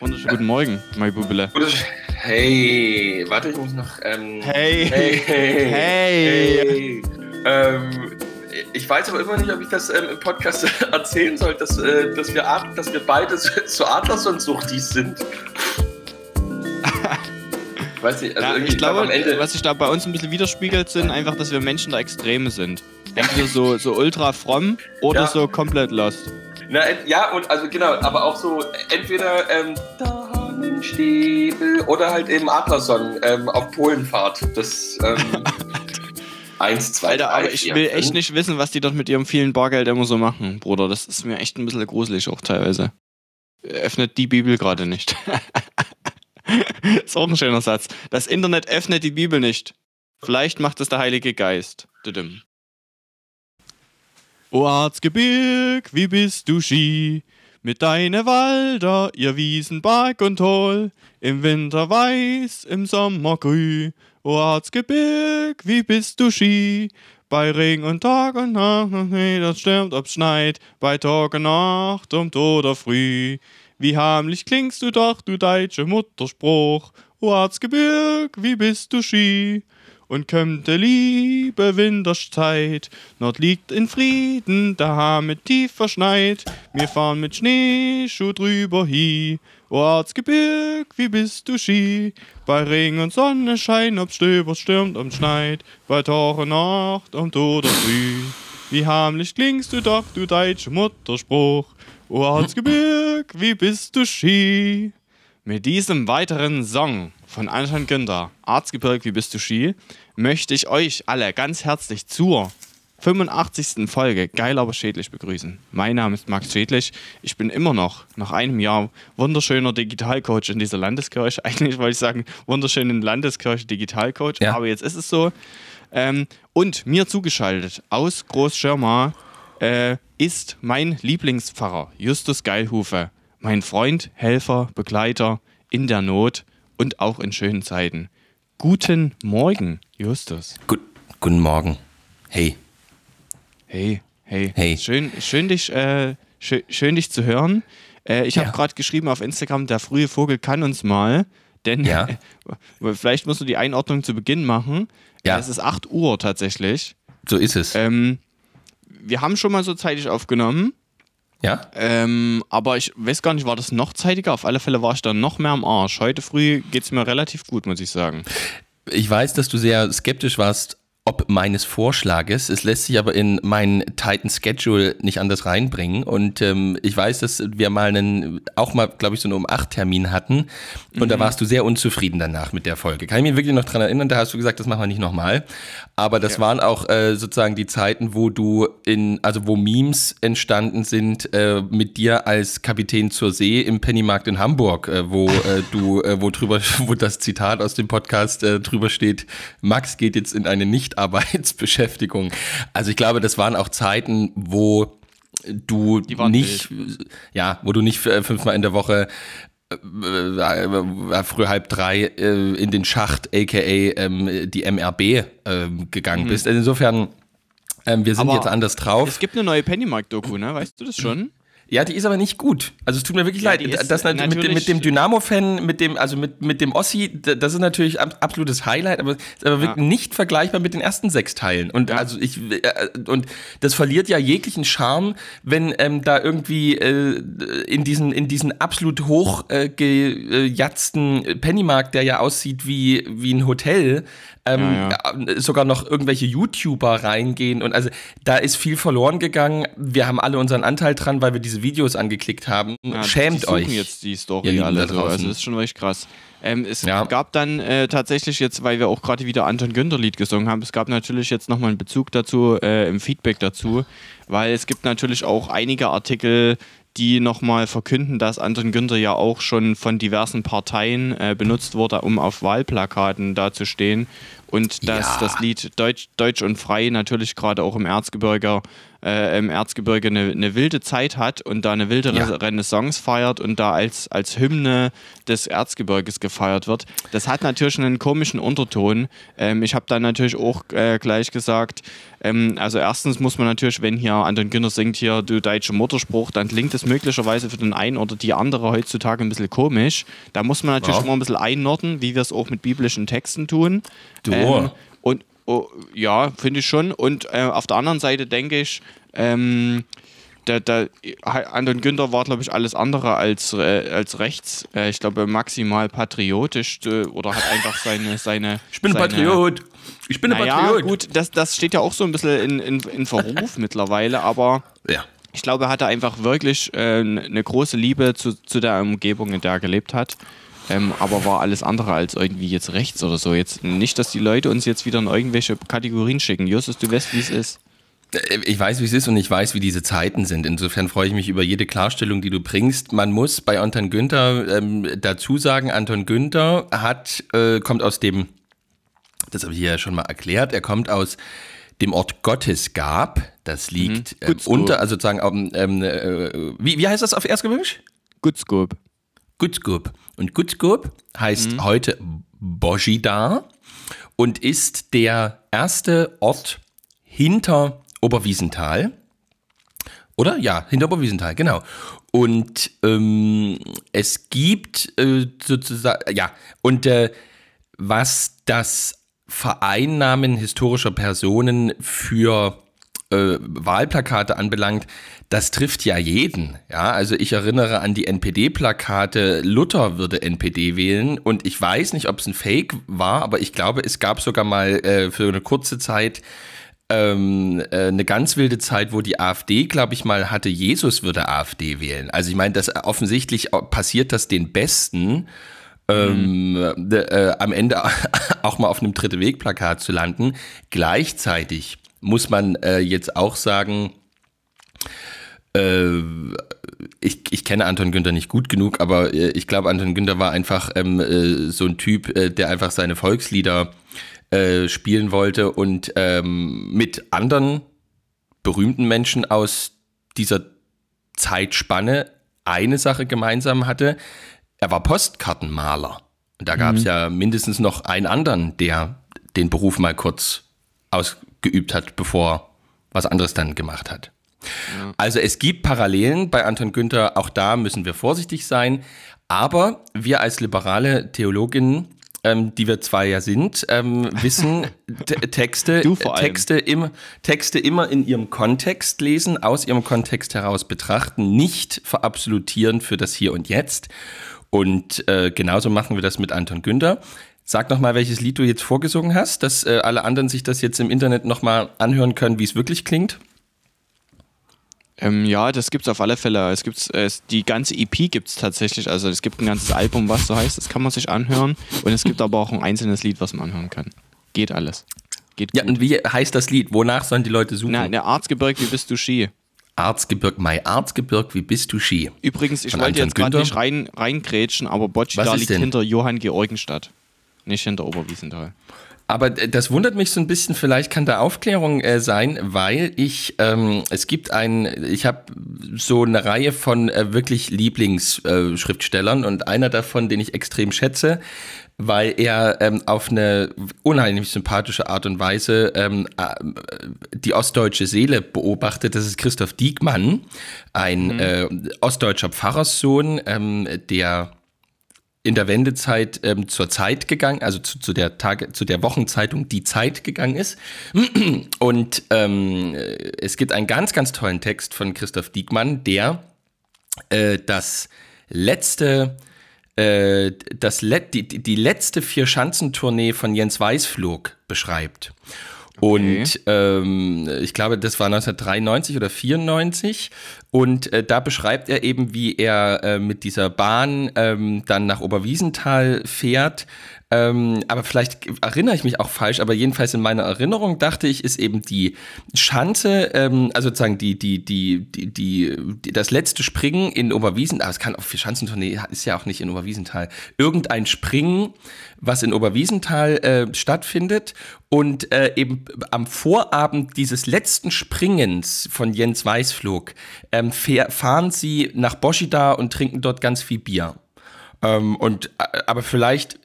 Wunderschönen guten Morgen, mein Bubele. Hey, warte, ich muss noch. Ähm, Hey. Hey. Hey. Hey. hey. Ähm, ich weiß aber immer nicht, ob ich das ähm, im Podcast erzählen soll, dass, äh, dass, wir, dass wir beide so, so Adlerson-Suchtis sind. Ich weiß nicht, also Ja, irgendwie ich glaube, am Ende. was sich da bei uns ein bisschen widerspiegelt, sind einfach, dass wir Menschen der Extreme sind. Entweder so, so ultra fromm oder Ja. so komplett lost. Na, ja, und also genau, aber auch so entweder ähm, Damenstiefel oder halt eben Adlerson ähm, auf Polenfahrt. Das ähm, eins, zwei, Alter, drei, aber ich vier, will fünf. echt nicht wissen, was die dort mit ihrem vielen Bargeld immer so machen, Bruder. Das ist mir echt ein bisschen gruselig auch teilweise. Öffnet die Bibel gerade nicht. ist auch ein schöner Satz. Das Internet öffnet die Bibel nicht. Vielleicht macht es der Heilige Geist. Düdüm. O Erzgebirg, wie bist du Ski? Mit deine Walder, ihr Wiesen, Berg und Hohl, im Winter weiß, im Sommer grün. O Erzgebirg, wie bist du Ski? Bei Regen und Tag und Nacht, das stürmt, ob's schneit, bei Tag und Nacht, um oder früh. Wie harmlich klingst du doch, du deutsche Mutterspruch. O Erzgebirg, wie bist du Ski? Und kömmt liebe Winterszeit, Nord liegt in Frieden, da Hamid tief verschneit. Wir fahren mit Schneeschuh drüber hi. O Erzgebirg, wie bist du Ski? Bei Regen und Sonnenschein, ob Stöber stürmt und schneit, bei und Nacht und oder früh. Wie harmlich klingst du doch, du deutsche Mutterspruch. O Erzgebirg, wie bist du Ski? Mit diesem weiteren Song von Anton Günther, Arztgebirg, wie bist du Ski, möchte ich euch alle ganz herzlich zur 85. Folge Geil aber schädlich begrüßen. Mein Name ist Max Schädlich. Ich bin immer noch, nach einem Jahr, wunderschöner Digitalcoach in dieser Landeskirche. Eigentlich wollte ich sagen, wunderschönen Landeskirche Digitalcoach, Ja. aber jetzt ist es so. Ähm, und mir zugeschaltet aus Großschirma äh, ist mein Lieblingspfarrer, Justus Geilhufe. Mein Freund, Helfer, Begleiter in der Not und auch in schönen Zeiten. Guten Morgen, Justus. Gut, guten Morgen. Hey. Hey, hey. Hey. Schön, schön, dich, äh, schön, schön dich zu hören. Äh, ich habe Ja. gerade geschrieben auf Instagram, der frühe Vogel kann uns mal. Denn Ja. vielleicht musst du die Einordnung zu Beginn machen. Ja. Es ist 8 Uhr tatsächlich. So ist es. Ähm, wir haben schon mal so zeitig aufgenommen. Ja? Ähm, aber ich weiß gar nicht, war das noch zeitiger? Auf alle Fälle war ich dann noch mehr am Arsch. Heute früh geht es mir relativ gut, muss ich sagen. Ich weiß, dass du sehr skeptisch warst, ob meines Vorschlages. Es lässt sich aber in meinen Titan Schedule nicht anders reinbringen. Und ähm, ich weiß, dass wir mal einen, auch mal, glaube ich, so einen um 8 Termin hatten. Und da warst du sehr unzufrieden danach mit der Folge. Kann ich mich wirklich noch dran erinnern, da hast du gesagt, das machen wir nicht nochmal. Aber das waren auch äh, sozusagen die Zeiten, wo du in, also wo Memes entstanden sind äh, mit dir als Kapitän zur See im Pennymarkt in Hamburg, äh, wo äh, du, äh, wo drüber, wo das Zitat aus dem Podcast äh, drüber steht, Max geht jetzt in eine Nichtarbeitsbeschäftigung. Also ich glaube, das waren auch Zeiten, wo du nicht, ja, wo du nicht äh, fünfmal in der Woche äh, äh, früh halb drei äh, in den Schacht, aka ähm, die MRB, ähm, gegangen bist. Also insofern, ähm, wir sind Mhm. Aber jetzt anders drauf. Es gibt eine neue Pennymark-Doku, ne? Weißt du das schon? Ja, die ist aber nicht gut. Also es tut mir wirklich Ja, leid. ist Das mit dem, natürlich- mit dem Dynamo-Fan, mit dem, also mit, mit dem Ossi, das ist natürlich ab- absolutes Highlight, aber ist aber wirklich nicht vergleichbar mit den ersten sechs Teilen. Und Ja. also ich äh, und das verliert ja jeglichen Charme, wenn ähm, da irgendwie äh, in diesen, in diesen absolut hoch äh, Pennymarkt, der ja aussieht wie, wie ein Hotel, ähm, Ja, äh, sogar noch irgendwelche YouTuber reingehen und also da ist viel verloren gegangen. Wir haben alle unseren Anteil dran, weil wir diese Videos angeklickt haben. Ja, Schämt die euch. jetzt die Story alle da so. draußen. Also das ist schon wirklich krass. Ähm, es Ja. gab dann äh, tatsächlich jetzt, weil wir auch gerade wieder Anton Günther Lied gesungen haben, es gab natürlich jetzt nochmal einen Bezug dazu, äh, im Feedback dazu, weil es gibt natürlich auch einige Artikel, die nochmal verkünden, dass Anton Günther ja auch schon von diversen Parteien äh, benutzt wurde, um auf Wahlplakaten dazustehen. Und dass Ja. das Lied Deutsch, Deutsch und Frei natürlich gerade auch im Erzgebirge äh, im Erzgebirge eine, eine, wilde Zeit hat und da eine wilde ja. Renaissance feiert und da als, als Hymne des Erzgebirges gefeiert wird. Das hat natürlich einen komischen Unterton. Ähm, ich habe dann natürlich auch äh, gleich gesagt, ähm, also erstens muss man natürlich, wenn hier Anton Günther singt hier du deutsche Mutterspruch, dann klingt es möglicherweise für den einen oder die andere heutzutage ein bisschen komisch. Da muss man natürlich ja. immer ein bisschen einnorden, wie wir es auch mit biblischen Texten tun. Du. Ähm, und oh, ja, finde ich schon. Und äh, auf der anderen Seite denke ich, ähm, der, der Anton Günther war, glaube ich, alles andere als, äh, als rechts. Äh, ich glaube, maximal patriotisch äh, oder hat einfach seine. seine ich bin seine, Patriot. Ich bin ein naja, Patriot. gut, das, das steht ja auch so ein bisschen in, in, in Verruf mittlerweile, aber. Ja. Ich glaube, er hatte einfach wirklich äh, eine große Liebe zu, zu der Umgebung, in der er gelebt hat. Ähm, aber war alles andere als irgendwie jetzt rechts oder so. Jetzt nicht, dass die Leute uns jetzt wieder in irgendwelche Kategorien schicken. Justus, du weißt, wie es ist. Äh, ich weiß, wie es ist und ich weiß, wie diese Zeiten sind. Insofern freue ich mich über jede Klarstellung, die du bringst. Man muss bei Anton Günther ähm, dazu sagen, Anton Günther hat, äh, kommt aus dem, das habe ich ja schon mal erklärt, er kommt aus dem Ort Gottesgab. Das liegt mhm. ähm, unter, also sozusagen, ähm, äh, wie, wie heißt das auf Erzgebirgisch? Gutzgub. Gutzgub. Und Gutzgub heißt mhm. heute Bojida und ist der erste Ort hinter Oberwiesenthal. Oder? Ja, hinter Oberwiesenthal, genau. Und ähm, es gibt äh, sozusagen, ja, und äh, was das Vereinnahmen historischer Personen für äh, Wahlplakate anbelangt, das trifft ja jeden. Ja, also ich erinnere an die NPD-Plakate, Luther würde NPD wählen und ich weiß nicht, ob es ein Fake war, aber ich glaube, es gab sogar mal äh, für eine kurze Zeit ähm, äh, eine ganz wilde Zeit, wo die AfD, glaube ich mal, hatte, Jesus würde AfD wählen. Also ich meine, das offensichtlich passiert das den Besten. Ähm, mhm. äh, am Ende auch mal auf einem dritte Weg-Plakat zu landen. Gleichzeitig muss man äh, jetzt auch sagen, äh, ich, ich kenne Anton Günther nicht gut genug, aber äh, ich glaube, Anton Günther war einfach ähm, äh, so ein Typ, der einfach seine Volkslieder äh, spielen wollte und ähm, mit anderen berühmten Menschen aus dieser Zeitspanne eine Sache gemeinsam hatte. Er war Postkartenmaler. Und da gab es mhm. ja mindestens noch einen anderen, der den Beruf mal kurz ausgeübt hat, bevor was anderes dann gemacht hat. Ja. Also es gibt Parallelen bei Anton Günther, auch da müssen wir vorsichtig sein. Aber wir als liberale Theologinnen ähm, die wir zwei ja sind, ähm, wissen, Texte, Texte, im, Texte immer in ihrem Kontext lesen, aus ihrem Kontext heraus betrachten, nicht verabsolutieren für das Hier und Jetzt. Und äh, genauso machen wir das mit Anton Günther. Sag noch mal, welches Lied du jetzt vorgesungen hast, dass äh, alle anderen sich das jetzt im Internet noch mal anhören können, wie es wirklich klingt. Ähm, ja, das gibt es auf alle Fälle. Es gibt's, äh, die ganze EP gibt es tatsächlich. Also es gibt ein ganzes Album, was so heißt, das kann man sich anhören. Und es gibt aber auch ein einzelnes Lied, was man anhören kann. Geht alles. Geht ja, gut. und wie heißt das Lied? Wonach sollen die Leute suchen? Na, der Arzgebirg, wie bist du Ski? Arzgebirg, mein Arzgebirg, wie bist du Ski? Übrigens, ich wollte jetzt gerade nicht rein, reingrätschen, aber Boccia liegt denn? hinter Johann Georgenstadt, nicht hinter Oberwiesenthal. Aber das wundert mich so ein bisschen, vielleicht kann da Aufklärung äh, sein, weil ich, ähm, es gibt ein, ich habe so eine Reihe von äh, wirklich Lieblingsschriftstellern äh, und einer davon, den ich extrem schätze, weil er ähm, auf eine unheimlich sympathische Art und Weise ähm, äh, die ostdeutsche Seele beobachtet. Das ist Christoph Diekmann, ein mhm. äh, ostdeutscher Pfarrerssohn, ähm, der in der Wendezeit ähm, zur Zeit gegangen, also zu, zu, der Tage, zu der Wochenzeitung Die Zeit gegangen ist. Und ähm, es gibt einen ganz, ganz tollen Text von Christoph Diekmann, der äh, das letzte äh, das Let die, die letzte Vier-Schanzentournee von Jens Weißflog beschreibt. Okay. Und ähm, ich glaube, das war 1993 oder 94. Und äh, da beschreibt er eben, wie er äh, mit dieser Bahn ähm, dann nach Oberwiesenthal fährt Ähm, aber vielleicht erinnere ich mich auch falsch, aber jedenfalls in meiner Erinnerung dachte ich, ist eben die Schanze, ähm, also sozusagen die, die, die, die, die, die, das letzte Springen in Oberwiesen, aber es kann auch für Schanzentournee, ist ja auch nicht in Oberwiesenthal, irgendein Springen, was in Oberwiesenthal äh, stattfindet und äh, eben am Vorabend dieses letzten Springens von Jens Weißflog ähm, fahren sie nach Boschida und trinken dort ganz viel Bier. Ähm, und äh, aber vielleicht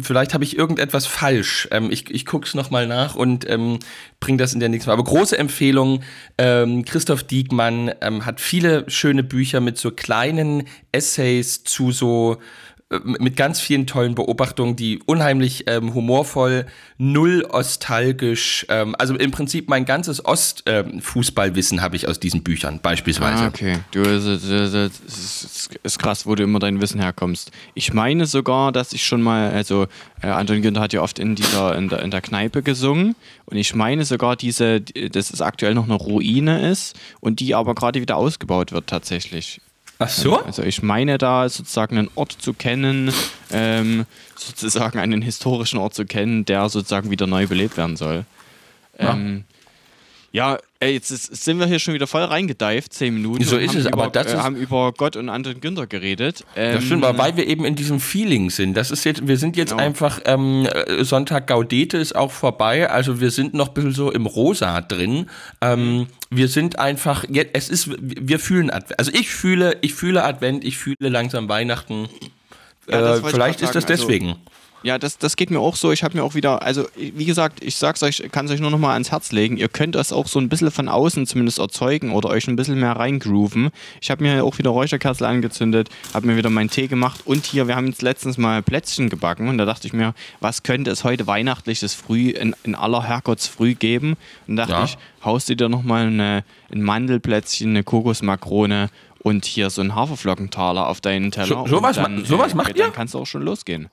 vielleicht habe ich irgendetwas falsch. Ähm, ich ich gucke es nochmal nach und ähm, bringe das in der nächsten Mal. Aber große Empfehlung. Ähm, Christoph Diekmann ähm, hat viele schöne Bücher mit so kleinen Essays zu so mit ganz vielen tollen Beobachtungen, die unheimlich ähm, humorvoll, null ostalgisch, ähm, also im Prinzip mein ganzes Ostfußballwissen ähm, habe ich aus diesen Büchern beispielsweise. Ah, okay, du, das, das, ist krass, wo du immer dein Wissen herkommst. Ich meine sogar, dass ich schon mal, also äh, Anton Günther hat ja oft in dieser in der, in der Kneipe gesungen und ich meine sogar diese, dass es aktuell noch eine Ruine ist und die aber gerade wieder ausgebaut wird tatsächlich. Ach so? Also ich meine da sozusagen einen Ort zu kennen, ähm, sozusagen einen historischen Ort zu kennen, der sozusagen wieder neu belebt werden soll. Ähm, ja, ey, jetzt ist, sind wir hier schon wieder voll reingedeift, zehn Minuten. So ist es, über, aber das äh, ist, haben über Gott und Anton Günther geredet. Ähm, das stimmt, aber weil wir eben in diesem Feeling sind. Das ist jetzt, wir sind jetzt genau. einfach, ähm, Sonntag Gaudete ist auch vorbei, also wir sind noch ein bisschen so im Rosa drin. Ähm, wir sind einfach, es ist, wir fühlen Advent. Also ich fühle, ich fühle Advent, ich fühle langsam Weihnachten. Ja, äh, vielleicht ist das also deswegen. Also, ja, das, das geht mir auch so. Ich habe mir auch wieder, also wie gesagt, ich sag's euch, kann es euch nur noch mal ans Herz legen. Ihr könnt das auch so ein bisschen von außen zumindest erzeugen oder euch ein bisschen mehr reingrooven. Ich habe mir auch wieder Räucherkerzel angezündet, habe mir wieder meinen Tee gemacht und hier, wir haben jetzt letztens mal Plätzchen gebacken und da dachte ich mir, was könnte es heute weihnachtliches Früh in, in aller Herrgottsfrüh geben? Und dachte ja. ich, haust du dir noch mal eine, ein Mandelplätzchen, eine Kokosmakrone und hier so einen Haferflockentaler auf deinen Teller. So, sowas, dann, sowas macht äh, ihr? Dann kannst du auch schon losgehen.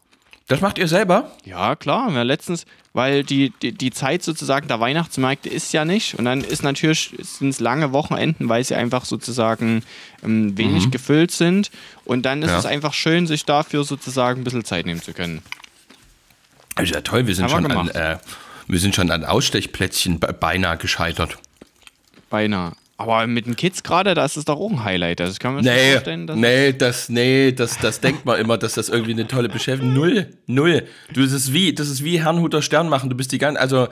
Das macht ihr selber? Ja, klar. Ja, letztens, weil die, die, die Zeit sozusagen der Weihnachtsmärkte ist ja nicht. Und dann ist natürlich, sind es lange Wochenenden, weil sie einfach sozusagen ähm, wenig mhm. gefüllt sind. Und dann ist ja. es einfach schön, sich dafür sozusagen ein bisschen Zeit nehmen zu können. Also ja toll, wir sind, schon an, äh, wir sind schon an Ausstechplätzchen beinahe gescheitert. Beinahe. Aber mit den Kids gerade, da ist es doch auch ein Highlight. Also kann man nee, vorstellen, dass nee, das, nee, das, das denkt man immer, dass das irgendwie eine tolle Beschäftigung. Null, null. Du, das ist wie, das ist wie Herrnhuter Stern machen. Du bist die ganze, also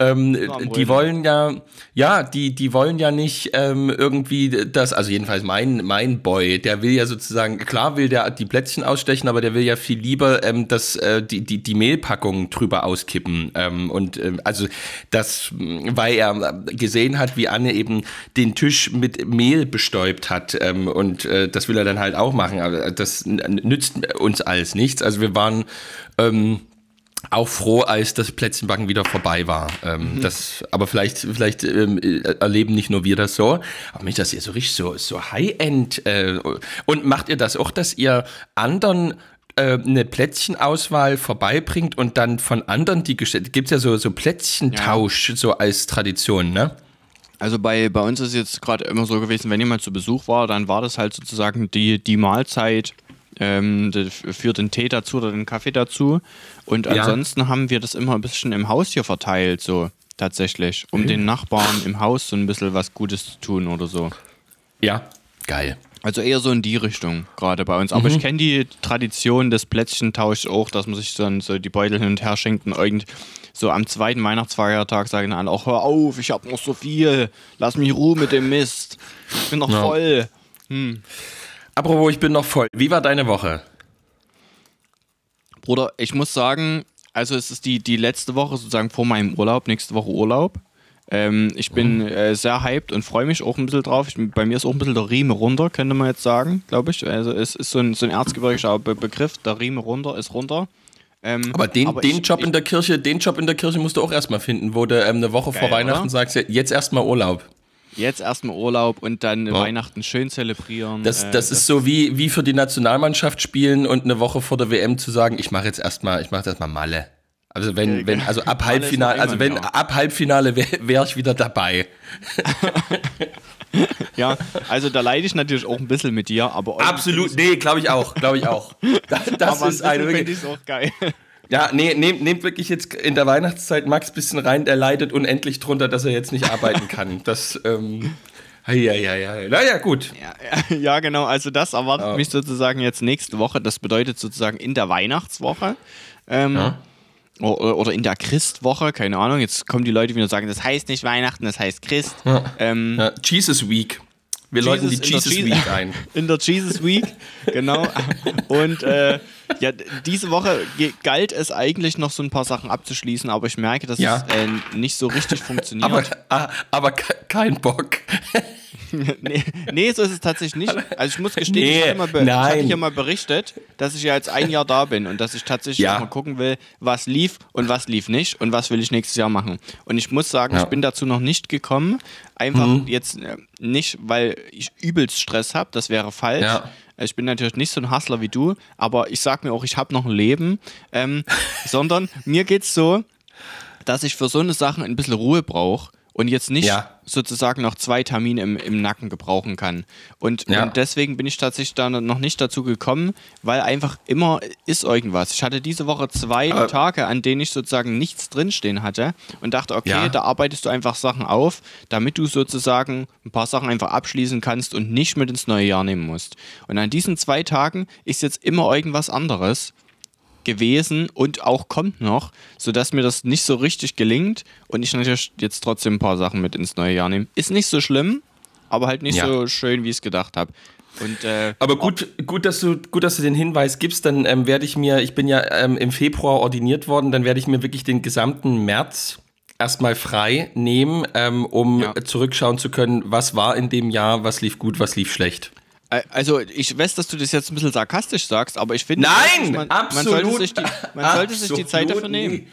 ähm, die wollen ja, ja, die, die wollen ja nicht ähm, irgendwie das, also jedenfalls mein, mein Boy, der will ja sozusagen, klar will der die Plätzchen ausstechen, aber der will ja viel lieber ähm, das, äh, die, die, die Mehlpackung drüber auskippen. Ähm, und ähm, also das, weil er gesehen hat, wie Anne eben den Tisch mit Mehl bestäubt hat. Ähm, und äh, das will er dann halt auch machen. Aber das nützt uns alles nichts. Also wir waren ähm, auch froh, als das Plätzchenbacken wieder vorbei war. Ähm, mhm. das, aber vielleicht, vielleicht ähm, erleben nicht nur wir das so. Aber mich das ihr so richtig so, so High-End. Äh, und macht ihr das auch, dass ihr anderen äh, eine Plätzchenauswahl vorbeibringt und dann von anderen die gestellt. Gibt es ja so, so Plätzchentausch, ja. so als Tradition, ne? Also bei, bei uns ist es jetzt gerade immer so gewesen, wenn jemand zu Besuch war, dann war das halt sozusagen die, die Mahlzeit ähm, für den Tee dazu oder den Kaffee dazu. Und ja. ansonsten haben wir das immer ein bisschen im Haus hier verteilt, so tatsächlich, um mhm. den Nachbarn im Haus so ein bisschen was Gutes zu tun oder so. Ja, geil. Also eher so in die Richtung gerade bei uns. Aber mhm. ich kenne die Tradition des Plätzchentauschs auch, dass man sich dann so die Beutel hin und her schenkt und irgend so am zweiten Weihnachtsfeiertag sagen dann auch, hör auf, ich hab noch so viel, lass mich Ruhe mit dem Mist, ich bin noch ja. voll. Hm. Apropos, ich bin noch voll. Wie war deine Woche? Bruder, ich muss sagen, also es ist die, die letzte Woche sozusagen vor meinem Urlaub, nächste Woche Urlaub. Ähm, ich bin mhm. äh, sehr hyped und freue mich auch ein bisschen drauf. Ich, bei mir ist auch ein bisschen der Riemen runter, könnte man jetzt sagen, glaube ich. Also es ist so ein, so ein erzgebirgischer Be Begriff, der Riemen runter ist runter. Ähm, aber den, aber den ich, Job ich, in der Kirche, den Job in der Kirche musst du auch erstmal finden, wo du ähm, eine Woche geil, vor Weihnachten oder? sagst, jetzt erstmal Urlaub. Jetzt erstmal Urlaub und dann ja. Weihnachten schön zelebrieren. Das, das, äh, das ist so wie, wie für die Nationalmannschaft spielen und eine Woche vor der WM zu sagen, ich mache jetzt erstmal, ich mache erstmal Malle. Also wenn, wenn, also ab Halbfinale, also wenn ab Halbfinale wäre wär ich wieder dabei. ja, also da leide ich natürlich auch ein bisschen mit dir, aber absolut, nee, glaube ich auch, glaube ich auch. Das, das ist ein bisschen finde ich auch geil. Ja, nee, nehmt, nehmt wirklich jetzt in der Weihnachtszeit Max ein bisschen rein, der leidet unendlich drunter, dass er jetzt nicht arbeiten kann. Das, ähm, ja, ja, ja. Naja, gut. Ja, ja, genau. Also das erwartet oh. mich sozusagen jetzt nächste Woche. Das bedeutet sozusagen in der Weihnachtswoche. Ähm, ja. Oder in der Christwoche, keine Ahnung. Jetzt kommen die Leute wieder und sagen, das heißt nicht Weihnachten, das heißt Christ. Ja. Ähm. Jesus Week. Wir Jesus läuten die Jesus Week ein. In der Jesus Week, genau. Und äh, ja, diese Woche galt es eigentlich noch so ein paar Sachen abzuschließen, aber ich merke, dass ja. es äh, nicht so richtig funktioniert. Aber, ah, aber kein Bock. nee, nee, so ist es tatsächlich nicht. Also ich muss gestehen, nee, ich ich hatte hier mal berichtet, dass ich ja jetzt ein Jahr da bin und dass ich tatsächlich ja. mal gucken will, was lief und was lief nicht und was will ich nächstes Jahr machen. Und ich muss sagen, ja. ich bin dazu noch nicht gekommen. Einfach mhm. jetzt äh, nicht, weil ich übelst Stress habe, das wäre falsch. Ja. Ich bin natürlich nicht so ein Hustler wie du, aber ich sag mir auch, ich habe noch ein Leben. Ähm, sondern mir geht es so, dass ich für so eine Sache ein bisschen Ruhe brauche und jetzt nicht ja. sozusagen noch zwei Termine im, im Nacken gebrauchen kann. Und, ja. und deswegen bin ich tatsächlich da noch nicht dazu gekommen, weil einfach immer ist irgendwas. Ich hatte diese Woche zwei Aber Tage, an denen ich sozusagen nichts drinstehen hatte und dachte, okay, ja. da arbeitest du einfach Sachen auf, damit du sozusagen ein paar Sachen einfach abschließen kannst und nicht mit ins neue Jahr nehmen musst. Und an diesen zwei Tagen ist jetzt immer irgendwas anderes gewesen und auch kommt noch, sodass mir das nicht so richtig gelingt und ich natürlich jetzt trotzdem ein paar Sachen mit ins neue Jahr nehme. Ist nicht so schlimm, aber halt nicht ja. so schön, wie ich es gedacht habe. Und, äh, aber gut, gut, dass du, gut, dass du den Hinweis gibst, dann ähm, werde ich mir, ich bin ja ähm, im Februar ordiniert worden, dann werde ich mir wirklich den gesamten März erstmal frei nehmen, ähm, um ja. zurückschauen zu können, was war in dem Jahr, was lief gut, was lief schlecht. Also ich weiß, dass du das jetzt ein bisschen sarkastisch sagst, aber ich finde, Nein, man, absolut, man, sollte sich die, man sollte sich die Zeit dafür nehmen.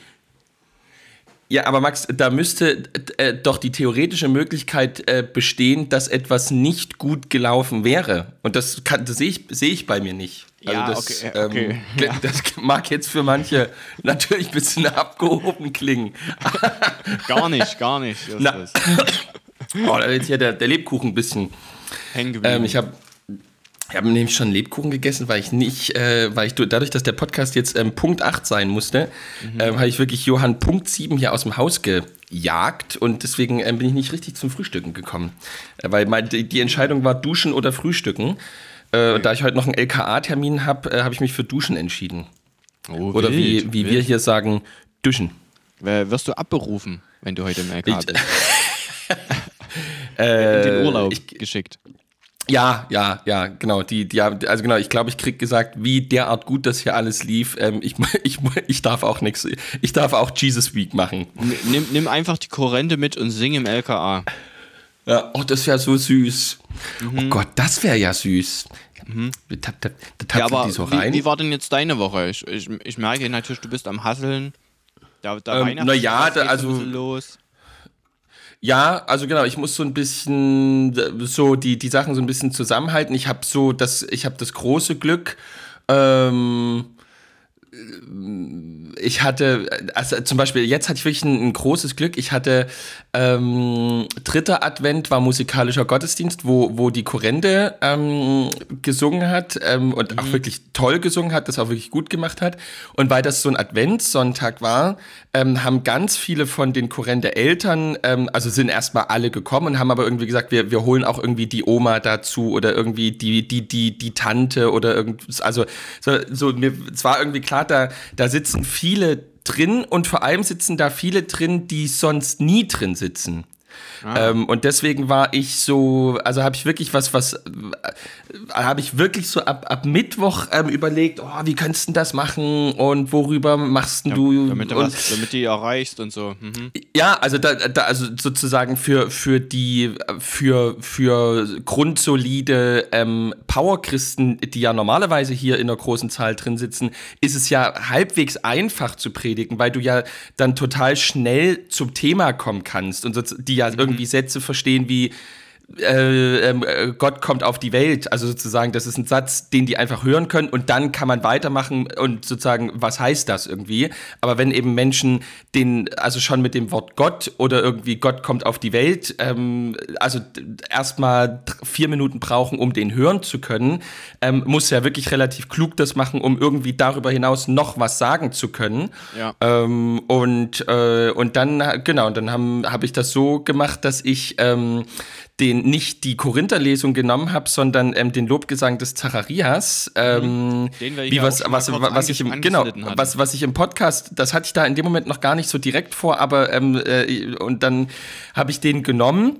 Ja, aber Max, da müsste äh, doch die theoretische Möglichkeit äh, bestehen, dass etwas nicht gut gelaufen wäre. Und das, das sehe ich, seh ich bei mir nicht. Also ja, das, okay, okay. Ähm, ja. das mag jetzt für manche natürlich ein bisschen abgehoben klingen. gar nicht, gar nicht. Na, oh, da ist hier der, der Lebkuchen ein bisschen hängen geblieben. Ähm, ich habe ich habe nämlich schon Lebkuchen gegessen, weil ich nicht, äh, weil ich dadurch, dass der Podcast jetzt ähm, Punkt 8 sein musste, mhm. ähm, habe ich wirklich Johann Punkt 7 hier aus dem Haus gejagt und deswegen ähm, bin ich nicht richtig zum Frühstücken gekommen. Äh, weil mein, die, Entscheidung war Duschen oder Frühstücken. Äh, okay. Da ich heute noch einen LKA-Termin habe, äh, habe ich mich für Duschen entschieden. Oh, oder wild, wie, wie wir hier sagen, Duschen. Wirst du abberufen, wenn du heute im LKA bist? in den Urlaub ich, geschickt. Ja, ja, ja, genau. Die, die, also genau, ich glaube, ich krieg gesagt, wie derart gut das hier alles lief. Ähm, ich, ich, ich darf auch nichts. Ich darf auch Jesus Week machen. Nimm, nimm einfach die Korrente mit und sing im LKA. Ja, oh, das wäre so süß. Mhm. Oh Gott, das wäre ja süß. Mhm. Da, da, da ja, aber so wie, wie, war denn jetzt deine Woche? Ich, ich, ich merke natürlich, du bist am Hasseln. Da, da ähm, na ja, da, also los. Ja, also genau, ich muss so ein bisschen so die, die Sachen so ein bisschen zusammenhalten. Ich habe so das, ich habe das große Glück, ähm, ich hatte, also zum Beispiel, jetzt hatte ich wirklich ein, ein großes Glück. Ich hatte ähm, dritter Advent war musikalischer Gottesdienst, wo, wo die Korrente ähm, gesungen hat ähm, und mhm. auch wirklich toll gesungen hat, das auch wirklich gut gemacht hat. Und weil das so ein Adventssonntag war, ähm, haben ganz viele von den Korrente-Eltern, ähm, also sind erstmal alle gekommen und haben aber irgendwie gesagt, wir, wir holen auch irgendwie die Oma dazu oder irgendwie die, die, die, die Tante oder irgendwas. Also so, so mir, es war irgendwie klar, da, da sitzen viele drin und vor allem sitzen da viele drin, die sonst nie drin sitzen. Ah. Ähm, und deswegen war ich so, also habe ich wirklich was, was, äh, habe ich wirklich so ab, ab Mittwoch ähm, überlegt, oh, wie könntest du das machen und worüber machst ja, du? Damit du, und, was, damit du erreichst und so. Mhm. Ja, also da, da, also sozusagen für, für die, für, für grundsolide ähm, Powerchristen, die ja normalerweise hier in einer großen Zahl drin sitzen, ist es ja halbwegs einfach zu predigen, weil du ja dann total schnell zum Thema kommen kannst und die ja mhm. irgendwie Sätze verstehen wie äh, ähm, äh, Gott kommt auf die Welt. Also sozusagen, das ist ein Satz, den die einfach hören können und dann kann man weitermachen und sozusagen, was heißt das irgendwie? Aber wenn eben Menschen den, also schon mit dem Wort Gott oder irgendwie Gott kommt auf die Welt, ähm, also erstmal vier Minuten brauchen, um den hören zu können, ähm, muss ja wirklich relativ klug das machen, um irgendwie darüber hinaus noch was sagen zu können. Ja. Ähm, und, äh, und dann, genau, dann habe hab ich das so gemacht, dass ich ähm, den nicht die Korinther-Lesung genommen habe, sondern ähm, den Lobgesang des Zacharias. Ähm, den wir wie was, was, was ich im, genau, was, was ich im Podcast, das hatte ich da in dem Moment noch gar nicht so direkt vor, aber ähm, äh, und dann habe ich den genommen.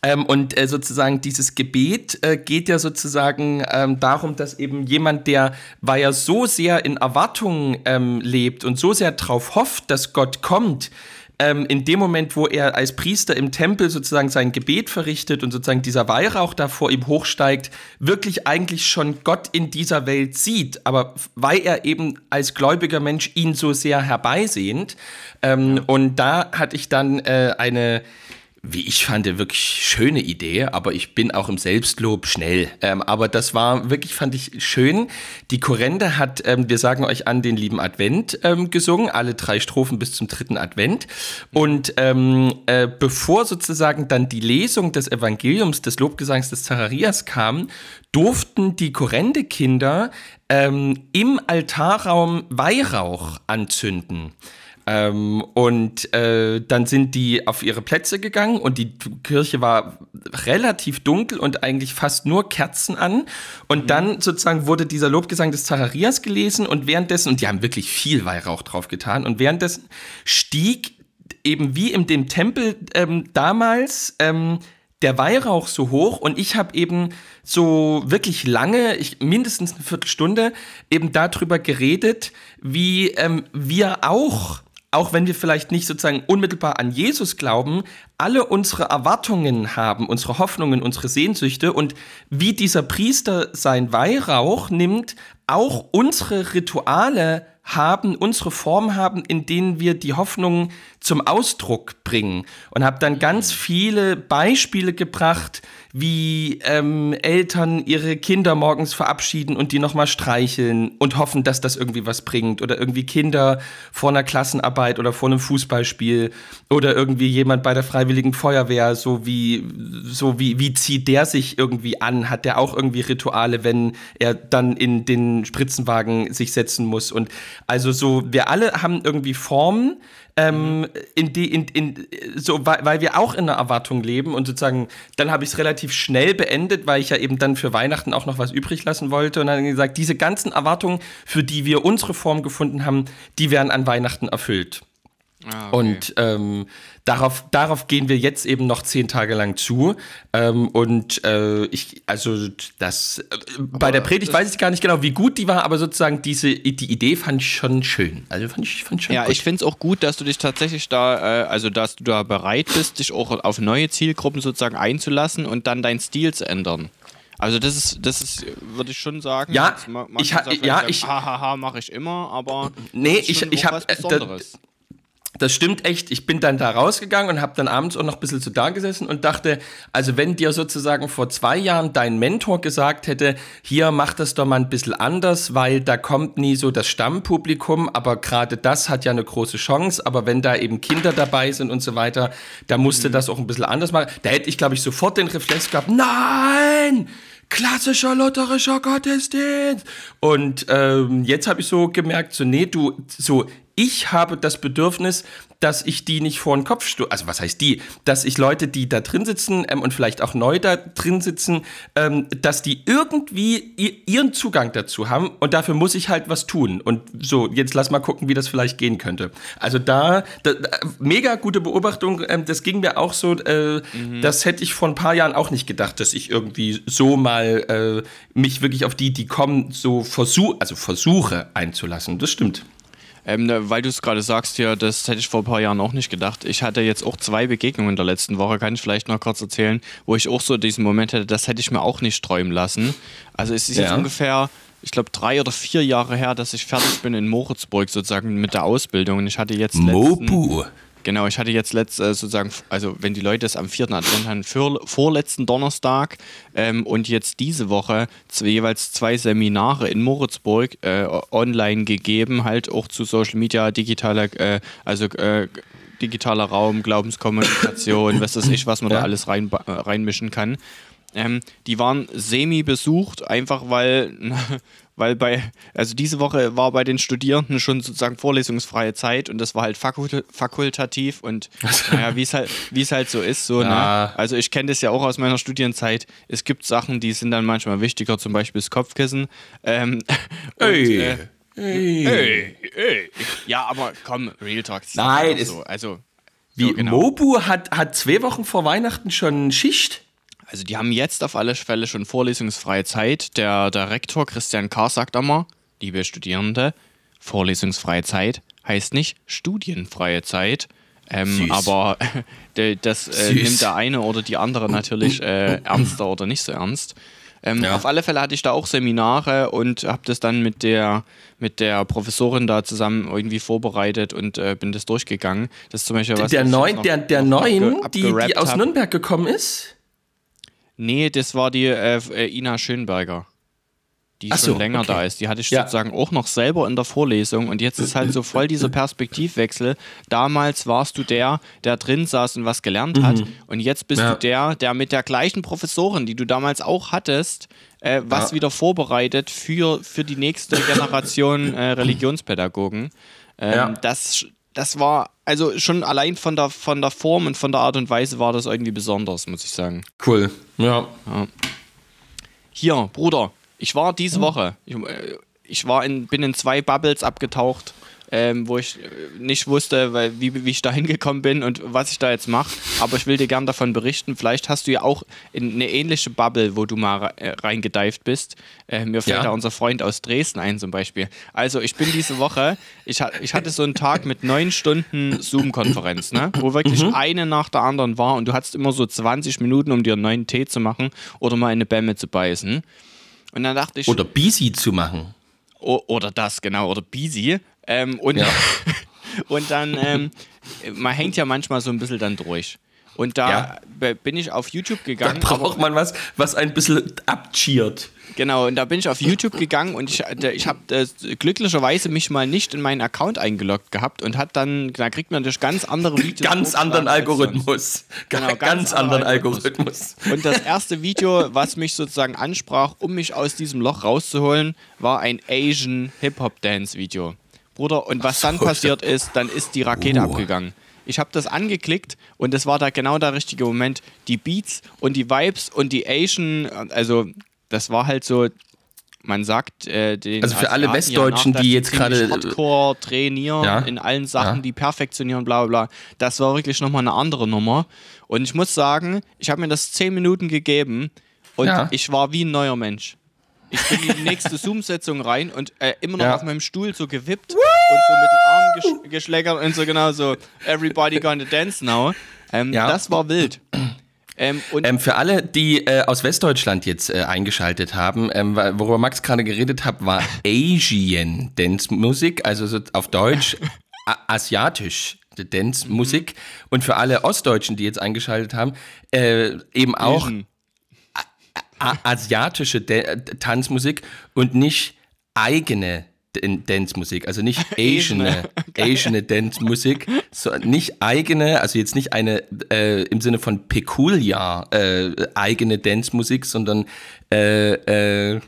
Ähm, und äh, sozusagen dieses Gebet äh, geht ja sozusagen ähm, darum, dass eben jemand, der, weil er so sehr in Erwartungen ähm, lebt und so sehr darauf hofft, dass Gott kommt, ähm, in dem Moment, wo er als Priester im Tempel sozusagen sein Gebet verrichtet und sozusagen dieser Weihrauch da vor ihm hochsteigt, wirklich eigentlich schon Gott in dieser Welt sieht, aber weil er eben als gläubiger Mensch ihn so sehr herbeisehnt. Ähm, ja. Und da hatte ich dann äh, eine wie ich fand, wirklich schöne Idee, aber ich bin auch im Selbstlob schnell. Ähm, aber das war wirklich, fand ich schön. Die Korrende hat, ähm, wir sagen euch an, den lieben Advent ähm, gesungen, alle drei Strophen bis zum dritten Advent. Und ähm, äh, bevor sozusagen dann die Lesung des Evangeliums, des Lobgesangs des Zacharias kam, durften die Korrende-Kinder ähm, im Altarraum Weihrauch anzünden. Ähm, und äh, dann sind die auf ihre Plätze gegangen und die Kirche war relativ dunkel und eigentlich fast nur Kerzen an. Und mhm. dann sozusagen wurde dieser Lobgesang des Zacharias gelesen und währenddessen, und die haben wirklich viel Weihrauch drauf getan, und währenddessen stieg eben wie in dem Tempel ähm, damals ähm, der Weihrauch so hoch und ich habe eben so wirklich lange, ich, mindestens eine Viertelstunde, eben darüber geredet, wie ähm, wir auch auch wenn wir vielleicht nicht sozusagen unmittelbar an Jesus glauben, alle unsere Erwartungen haben, unsere Hoffnungen, unsere Sehnsüchte und wie dieser Priester sein Weihrauch nimmt, auch unsere Rituale haben, unsere Form haben, in denen wir die Hoffnung zum Ausdruck bringen. Und habe dann ganz viele Beispiele gebracht, wie ähm, Eltern ihre Kinder morgens verabschieden und die nochmal streicheln und hoffen, dass das irgendwie was bringt. Oder irgendwie Kinder vor einer Klassenarbeit oder vor einem Fußballspiel oder irgendwie jemand bei der Freiwilligen Feuerwehr, so wie, so wie, wie zieht der sich irgendwie an? Hat der auch irgendwie Rituale, wenn er dann in den Spritzenwagen sich setzen muss? Und also so, wir alle haben irgendwie Formen, ähm, in die, in, in, so, weil, weil wir auch in einer Erwartung leben und sozusagen, dann habe ich es relativ schnell beendet, weil ich ja eben dann für Weihnachten auch noch was übrig lassen wollte und dann gesagt, diese ganzen Erwartungen, für die wir unsere Form gefunden haben, die werden an Weihnachten erfüllt. Ah, okay. Und ähm, darauf, darauf gehen wir jetzt eben noch zehn Tage lang zu. Ähm, und äh, ich, also das äh, bei der Predigt weiß ich gar nicht genau, wie gut die war, aber sozusagen diese die Idee fand ich schon schön. Also fand ich, fand ich schon Ja, gut. ich finde es auch gut, dass du dich tatsächlich da, äh, also dass du da bereit bist, dich auch auf neue Zielgruppen sozusagen einzulassen und dann deinen Stil zu ändern. Also das ist, das ist, würde ich schon sagen. Ja, ich, ha, ja, ich, hahaha, mache ich immer, aber nee, ich, ich habe, das stimmt echt. Ich bin dann da rausgegangen und habe dann abends auch noch ein bisschen so da gesessen und dachte, also wenn dir sozusagen vor zwei Jahren dein Mentor gesagt hätte, hier mach das doch mal ein bisschen anders, weil da kommt nie so das Stammpublikum, aber gerade das hat ja eine große Chance, aber wenn da eben Kinder dabei sind und so weiter, da musste mhm. das auch ein bisschen anders machen. Da hätte ich, glaube ich, sofort den Reflex gehabt, nein! Klassischer lutherischer Gottesdienst. Und ähm, jetzt habe ich so gemerkt, so nee, du, so ich habe das Bedürfnis, dass ich die nicht vor den Kopf stoße. Also was heißt die? Dass ich Leute, die da drin sitzen ähm, und vielleicht auch neu da drin sitzen, ähm, dass die irgendwie ihren Zugang dazu haben und dafür muss ich halt was tun. Und so, jetzt lass mal gucken, wie das vielleicht gehen könnte. Also da, da mega gute Beobachtung, ähm, das ging mir auch so, äh, mhm. das hätte ich vor ein paar Jahren auch nicht gedacht, dass ich irgendwie so mal äh, mich wirklich auf die, die kommen, so versuche, also versuche einzulassen. Das stimmt. Ähm, ne, weil du es gerade sagst, ja, das hätte ich vor ein paar Jahren auch nicht gedacht. Ich hatte jetzt auch zwei Begegnungen in der letzten Woche, kann ich vielleicht noch kurz erzählen, wo ich auch so diesen Moment hätte, das hätte ich mir auch nicht träumen lassen. Also es ist ja. jetzt ungefähr, ich glaube, drei oder vier Jahre her, dass ich fertig bin in Moritzburg sozusagen mit der Ausbildung. Und ich hatte jetzt. Mopu. Genau, ich hatte jetzt letzt, äh, sozusagen, also wenn die Leute es am 4. Advent haben, für, vorletzten Donnerstag ähm, und jetzt diese Woche zwei, jeweils zwei Seminare in Moritzburg äh, online gegeben, halt auch zu Social Media, digitaler, äh, also äh, digitaler Raum, Glaubenskommunikation, was weiß ich, was man ja. da alles rein, äh, reinmischen kann. Ähm, die waren semi besucht, einfach weil, weil bei, also diese Woche war bei den Studierenden schon sozusagen vorlesungsfreie Zeit und das war halt fakult fakultativ und naja, wie es halt, es halt so ist, so, ja. ne? Also ich kenne das ja auch aus meiner Studienzeit. Es gibt Sachen, die sind dann manchmal wichtiger, zum Beispiel das Kopfkissen. Ähm, hey. äh, hey. hey, hey. Ja, aber komm, Real Talk. Nein, so. Also, wie, so, genau. Mobu hat, hat zwei Wochen vor Weihnachten schon Schicht. Also die haben jetzt auf alle Fälle schon vorlesungsfreie Zeit. Der, der Rektor Christian K. sagt immer, liebe Studierende, vorlesungsfreie Zeit heißt nicht studienfreie Zeit. Ähm, aber das äh, nimmt der eine oder die andere natürlich äh, ernster oder nicht so ernst. Ähm, ja. Auf alle Fälle hatte ich da auch Seminare und habe das dann mit der, mit der Professorin da zusammen irgendwie vorbereitet und äh, bin das durchgegangen. Das ist zum Beispiel was der, Neun, der, der Neuen, die, die aus hab. Nürnberg gekommen ist? Nee, das war die äh, äh, Ina Schönberger. Die Ach schon so, länger okay. da ist. Die hatte ich ja. sozusagen auch noch selber in der Vorlesung und jetzt ist halt so voll dieser Perspektivwechsel. Damals warst du der, der drin saß und was gelernt hat mhm. und jetzt bist ja. du der, der mit der gleichen Professorin, die du damals auch hattest, äh, was ja. wieder vorbereitet für, für die nächste Generation äh, Religionspädagogen. Ähm, das, das war, also schon allein von der, von der Form und von der Art und Weise war das irgendwie besonders, muss ich sagen. Cool, ja. ja. Hier, Bruder, ich war diese Woche, ich, äh, ich war in, bin in zwei Bubbles abgetaucht ähm, wo ich nicht wusste, weil, wie, wie ich da hingekommen bin und was ich da jetzt mache. Aber ich will dir gern davon berichten. Vielleicht hast du ja auch in eine ähnliche Bubble, wo du mal äh, reingedeift bist. Äh, mir fällt ja. da unser Freund aus Dresden ein zum Beispiel. Also ich bin diese Woche, ich, ich hatte so einen Tag mit neun Stunden Zoom-Konferenz, ne? wo wirklich mhm. eine nach der anderen war und du hattest immer so 20 Minuten, um dir einen neuen Tee zu machen oder mal eine Bämme zu beißen. Und dann dachte ich. Oder busy zu machen. Oder das, genau, oder busy. Ähm, und, ja. und dann, ähm, man hängt ja manchmal so ein bisschen dann durch. Und da ja. bin ich auf YouTube gegangen. Da braucht man was, was ein bisschen abcheert. Genau, und da bin ich auf YouTube gegangen und ich, ich habe äh, glücklicherweise mich mal nicht in meinen Account eingeloggt gehabt und hat dann, da kriegt man durch ganz andere Videos. Ganz anderen Algorithmus. Genau, ganz, ganz anderen Algorithmus. Algorithmus. Und das erste Video, was mich sozusagen ansprach, um mich aus diesem Loch rauszuholen, war ein Asian Hip-Hop-Dance-Video. Bruder. Und was dann passiert ist, dann ist die Rakete uh. abgegangen. Ich habe das angeklickt und das war da genau der richtige Moment. Die Beats und die Vibes und die Asian, also das war halt so, man sagt äh, den Also für alle Westdeutschen, ja nach, die jetzt gerade Hardcore trainieren ja, in allen Sachen, ja. die perfektionieren, bla bla bla. Das war wirklich nochmal eine andere Nummer. Und ich muss sagen, ich habe mir das zehn Minuten gegeben und ich war wie ein neuer Mensch. Ich bin in die nächste Zoom-Sitzung rein und äh, immer noch ja. auf meinem Stuhl so gewippt Woo! Und so mit den Armen gesch geschlägert und so genau so, everybody gonna dance now. Ähm, ja. Das war wild. Ähm, ähm, für alle, die äh, aus Westdeutschland jetzt äh, eingeschaltet haben, ähm, worüber Max gerade geredet hat, war Asian Dance Musik, also so auf Deutsch asiatisch Dance Musik. Mhm. Und für alle Ostdeutschen, die jetzt eingeschaltet haben, äh, eben auch Asian asiatische De Tanzmusik und nicht eigene Dance-Musik, also nicht Asian, Asian Dance-Musik, so nicht eigene, also jetzt nicht eine äh, im Sinne von peculiar äh, eigene Dance-Musik, sondern äh, äh,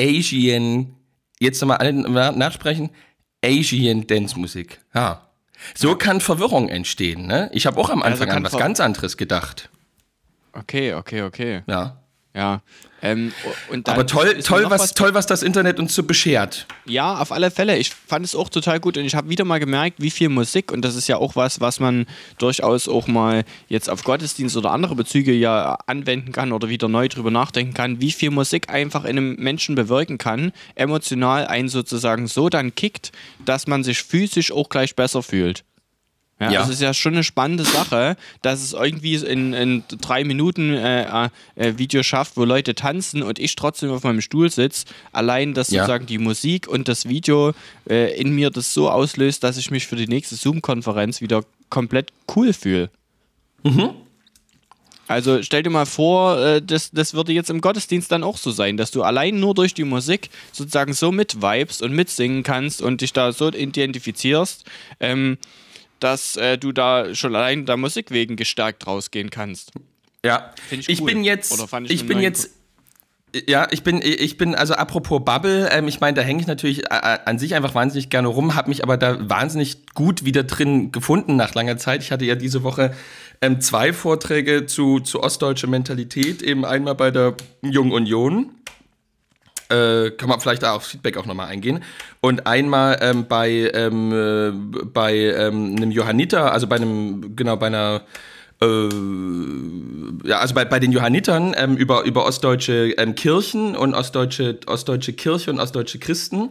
Asian, jetzt nochmal alle nachsprechen, Asian Dance-Musik. Ja. So kann Verwirrung entstehen. Ne? Ich habe auch am Anfang also an was ganz anderes gedacht. Okay, okay, okay. Ja. Ja. Ähm, Aber toll, toll, was, was, toll, was das Internet uns so beschert. Ja, auf alle Fälle. Ich fand es auch total gut und ich habe wieder mal gemerkt, wie viel Musik, und das ist ja auch was, was man durchaus auch mal jetzt auf Gottesdienst oder andere Bezüge ja anwenden kann oder wieder neu drüber nachdenken kann, wie viel Musik einfach in einem Menschen bewirken kann, emotional einen sozusagen so dann kickt, dass man sich physisch auch gleich besser fühlt. Ja, Ja. Das ist ja schon eine spannende Sache, dass es irgendwie in, in drei Minuten äh, äh, Video schafft, wo Leute tanzen und ich trotzdem auf meinem Stuhl sitze. Allein, dass Ja. sozusagen die Musik und das Video äh, in mir das so auslöst, dass ich mich für die nächste Zoom-Konferenz wieder komplett cool fühle. Also stell dir mal vor, äh, das, das würde jetzt im Gottesdienst dann auch so sein, dass du allein nur durch die Musik sozusagen so mitvibest und mitsingen kannst und dich da so identifizierst, ähm, dass äh, du da schon allein der Musik wegen gestärkt rausgehen kannst. Ja, Find ich ich, cool. bin jetzt, Oder fand ich ich, bin jetzt, ja, ich bin, ich bin, also apropos Bubble, ähm, ich meine, da hänge ich natürlich äh, an sich einfach wahnsinnig gerne rum, habe mich aber da wahnsinnig gut wieder drin gefunden nach langer Zeit. Ich hatte ja diese Woche ähm, zwei Vorträge zu, zu ostdeutscher Mentalität, eben einmal bei der Jungen Union, äh, kann man vielleicht auch auf Feedback auch nochmal eingehen. Und einmal ähm, bei, ähm, äh, bei ähm, einem Johanniter, also bei einem, genau, bei einer, äh, ja, also bei, bei den Johannitern ähm, über, über ostdeutsche ähm, Kirchen und ostdeutsche, ostdeutsche Kirche und ostdeutsche Christen.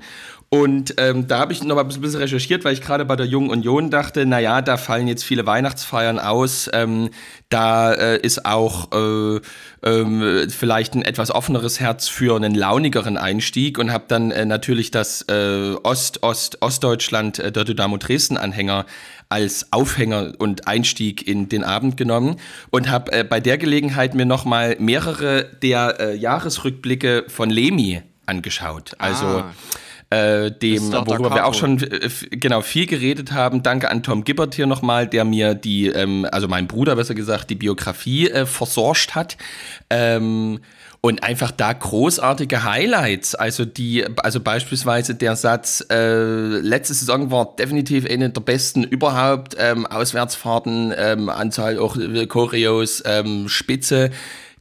Und ähm, da habe ich noch ein bisschen recherchiert, weil ich gerade bei der Jungen Union dachte, naja, da fallen jetzt viele Weihnachtsfeiern aus. Ähm, da äh, ist auch äh, ähm, vielleicht ein etwas offeneres Herz für einen launigeren Einstieg und habe dann äh, natürlich das äh, Ost, Ost, Ostdeutschland, äh, der Dynamo Dresden-Anhänger als Aufhänger und Einstieg in den Abend genommen und habe äh, bei der Gelegenheit mir noch mal mehrere der äh, Jahresrückblicke von Lemi angeschaut. Also Ah. Äh, dem, worüber wir auch schon äh, genau viel geredet haben. Danke an Tom Gibbert hier nochmal, der mir die, ähm, also mein Bruder besser gesagt, die Biografie äh, versorgt hat. Ähm, und einfach da großartige Highlights. Also die, also beispielsweise der Satz, äh, letzte Saison war definitiv eine der besten überhaupt, ähm, Auswärtsfahrten, ähm, Anzahl auch äh, Choreos, ähm, Spitze.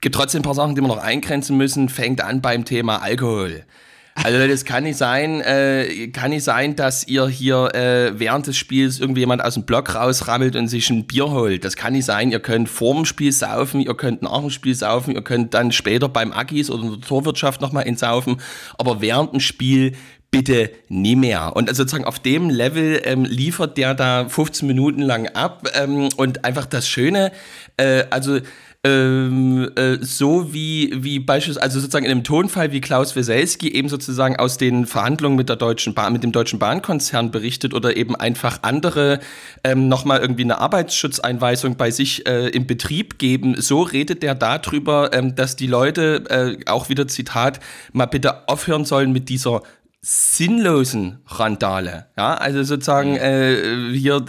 Gibt trotzdem ein paar Sachen, die wir noch eingrenzen müssen. Fängt an beim Thema Alkohol. Also das kann nicht sein, äh, kann nicht sein, dass ihr hier äh, während des Spiels irgendwie jemand aus dem Block rausrammelt und sich ein Bier holt. Das kann nicht sein. Ihr könnt vor dem Spiel saufen, ihr könnt nach dem Spiel saufen, ihr könnt dann später beim Agis oder in der Torwirtschaft nochmal insaufen. Aber während dem Spiel bitte nie mehr. Und also sozusagen auf dem Level ähm, liefert der da 15 Minuten lang ab. Ähm, und einfach das Schöne, äh, also ähm, äh, so wie, wie beispielsweise, also sozusagen in einem Tonfall wie Klaus Weselski eben sozusagen aus den Verhandlungen mit der Deutschen Bahn, mit dem Deutschen Bahnkonzern berichtet oder eben einfach andere ähm, nochmal irgendwie eine Arbeitsschutzeinweisung bei sich äh, im Betrieb geben. So redet der darüber, ähm, dass die Leute, äh, auch wieder Zitat, mal bitte aufhören sollen mit dieser sinnlosen Randale. Ja, also sozusagen äh, hier,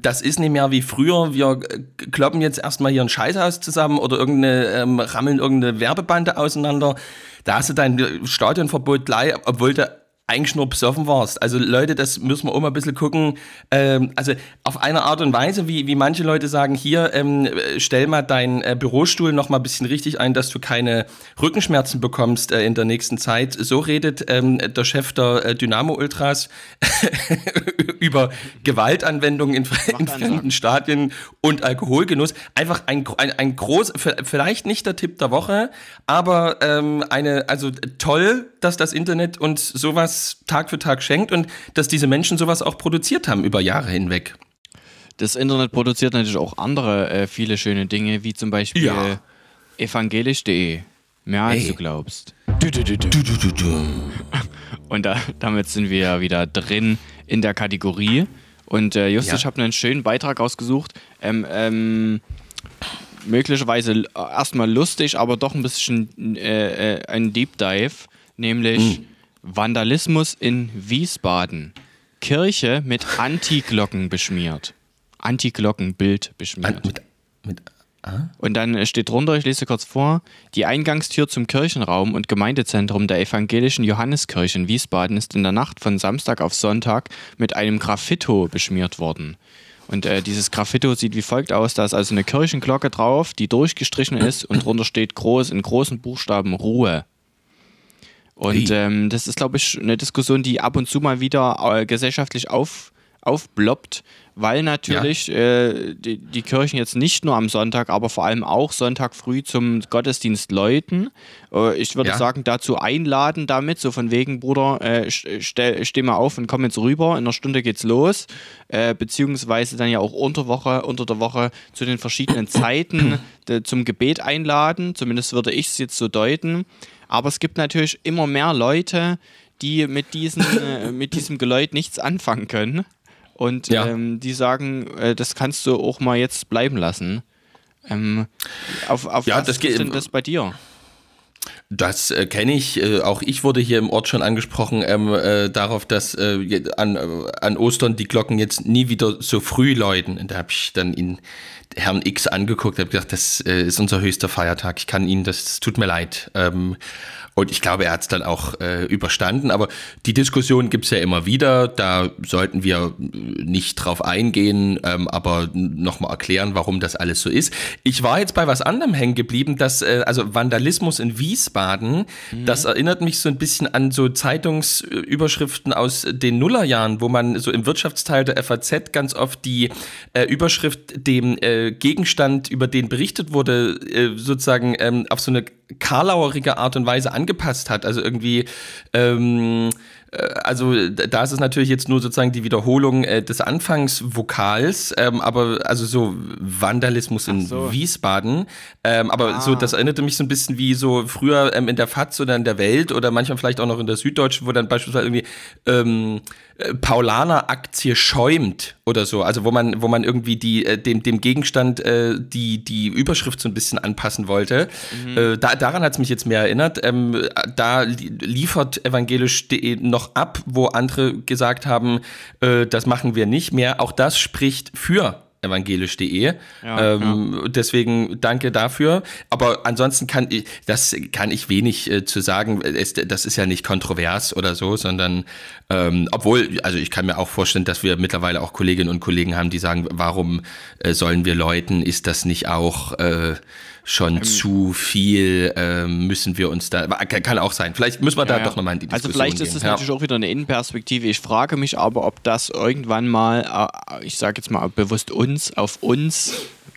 das ist nicht mehr wie früher. Wir kloppen jetzt erstmal hier ein Scheißhaus zusammen oder irgendeine, ähm, rammeln irgendeine Werbebande auseinander. Da hast du dein Stadionverbot gleich, obwohl du eigentlich nur besoffen warst. Also Leute, das müssen wir auch mal ein bisschen gucken. Ähm, also auf eine Art und Weise, wie, wie manche Leute sagen, hier, ähm, stell mal deinen äh, Bürostuhl noch mal ein bisschen richtig ein, dass du keine Rückenschmerzen bekommst äh, in der nächsten Zeit. So redet ähm, der Chef der äh, Dynamo Ultras über Gewaltanwendung in, in fremden Stadien und Alkoholgenuss. Einfach ein, ein, ein groß, vielleicht nicht der Tipp der Woche, aber ähm, eine, also toll, dass das Internet uns sowas Tag für Tag schenkt und dass diese Menschen sowas auch produziert haben über Jahre hinweg. Das Internet produziert natürlich auch andere äh, viele schöne Dinge, wie zum Beispiel Ja. evangelisch.de. Mehr als Hey. du glaubst. Und da, damit sind wir ja wieder drin in der Kategorie. Und äh, Justus, Ja. ich habe einen schönen Beitrag ausgesucht. Ähm, ähm, möglicherweise l- erstmal lustig, aber doch ein bisschen äh, äh, ein Deep Dive, nämlich Vandalismus in Wiesbaden. Kirche mit Antiglocken beschmiert. Antiglockenbild beschmiert. An, mit, mit, Und dann steht drunter, ich lese kurz vor, die Eingangstür zum Kirchenraum und Gemeindezentrum der evangelischen Johanneskirche in Wiesbaden ist in der Nacht von Samstag auf Sonntag mit einem Graffito beschmiert worden. Und äh, dieses Graffito sieht wie folgt aus, da ist also eine Kirchenglocke drauf, die durchgestrichen ist und drunter steht groß in großen Buchstaben Ruhe. Und ähm, das ist, glaube ich, eine Diskussion, die ab und zu mal wieder äh, gesellschaftlich auf, aufploppt, weil natürlich ja. äh, die, die, Kirchen jetzt nicht nur am Sonntag, aber vor allem auch Sonntag früh zum Gottesdienst läuten. Äh, ich würde ja. sagen, dazu einladen damit, so von wegen, Bruder, äh, steh, steh, mal auf und komm jetzt rüber, in einer Stunde geht's los. Äh, beziehungsweise dann ja auch unter, Woche, unter der Woche zu den verschiedenen Zeiten zum Gebet einladen. Zumindest würde ich es jetzt so deuten. Aber es gibt natürlich immer mehr Leute, die mit, diesen, äh, mit diesem Geläut nichts anfangen können. Und ja. ähm, die sagen, äh, das kannst du auch mal jetzt bleiben lassen. Ähm, auf auf ja, was das ist denn das bei dir? Das äh, kenne ich. Äh, auch ich wurde hier im Ort schon angesprochen ähm, äh, darauf, dass äh, an, äh, an Ostern die Glocken jetzt nie wieder so früh läuten. Und da habe ich dann ihn Herrn X angeguckt, habe gesagt, das äh, ist unser höchster Feiertag. Ich kann Ihnen, das tut mir leid. Ähm, und ich glaube, er hat es dann auch äh, überstanden. Aber die Diskussion gibt es ja immer wieder. Da sollten wir nicht drauf eingehen, ähm, aber nochmal erklären, warum das alles so ist. Ich war jetzt bei was anderem hängen geblieben, dass, äh, also Vandalismus in Wiesbaden, mhm. das erinnert mich so ein bisschen an so Zeitungsüberschriften aus den Nullerjahren, wo man so im Wirtschaftsteil der FAZ ganz oft die äh, Überschrift dem äh, Gegenstand, über den berichtet wurde, äh, sozusagen ähm, auf so eine karlauerige Art und Weise angepasst hat. Also irgendwie, ähm, äh, also da ist es natürlich jetzt nur sozusagen die Wiederholung äh, des Anfangsvokals, ähm, aber also so Vandalismus in so. Wiesbaden. Ähm, aber ah. so, das erinnerte mich so ein bisschen wie so früher ähm, in der FAZ oder in der Welt oder manchmal vielleicht auch noch in der Süddeutschen, wo dann beispielsweise irgendwie ähm, äh, Paulaner-Aktie schäumt oder so. Also wo man, wo man irgendwie die, äh, dem, dem Gegenstand äh, die, die Überschrift so ein bisschen anpassen wollte. Mhm. Äh, da, daran hat es mich jetzt mehr erinnert. Ähm, da liefert evangelisch.de noch ab, wo andere gesagt haben, äh, das machen wir nicht mehr. Auch das spricht für evangelisch.de. Ja, ähm, ja. Deswegen danke dafür. Aber ansonsten kann ich, das kann ich wenig äh, zu sagen. Es, das ist ja nicht kontrovers oder so, sondern ähm, obwohl, also ich kann mir auch vorstellen, dass wir mittlerweile auch Kolleginnen und Kollegen haben, die sagen, warum äh, sollen wir läuten? Ist das nicht auch äh, schon ähm, zu viel, äh, müssen wir uns da, kann auch sein. Vielleicht müssen wir da ja, doch nochmal in die also Diskussion Also vielleicht ist das ja. natürlich auch wieder eine Innenperspektive. Ich frage mich aber, ob das irgendwann mal, äh, ich sage jetzt mal bewusst uns, auf uns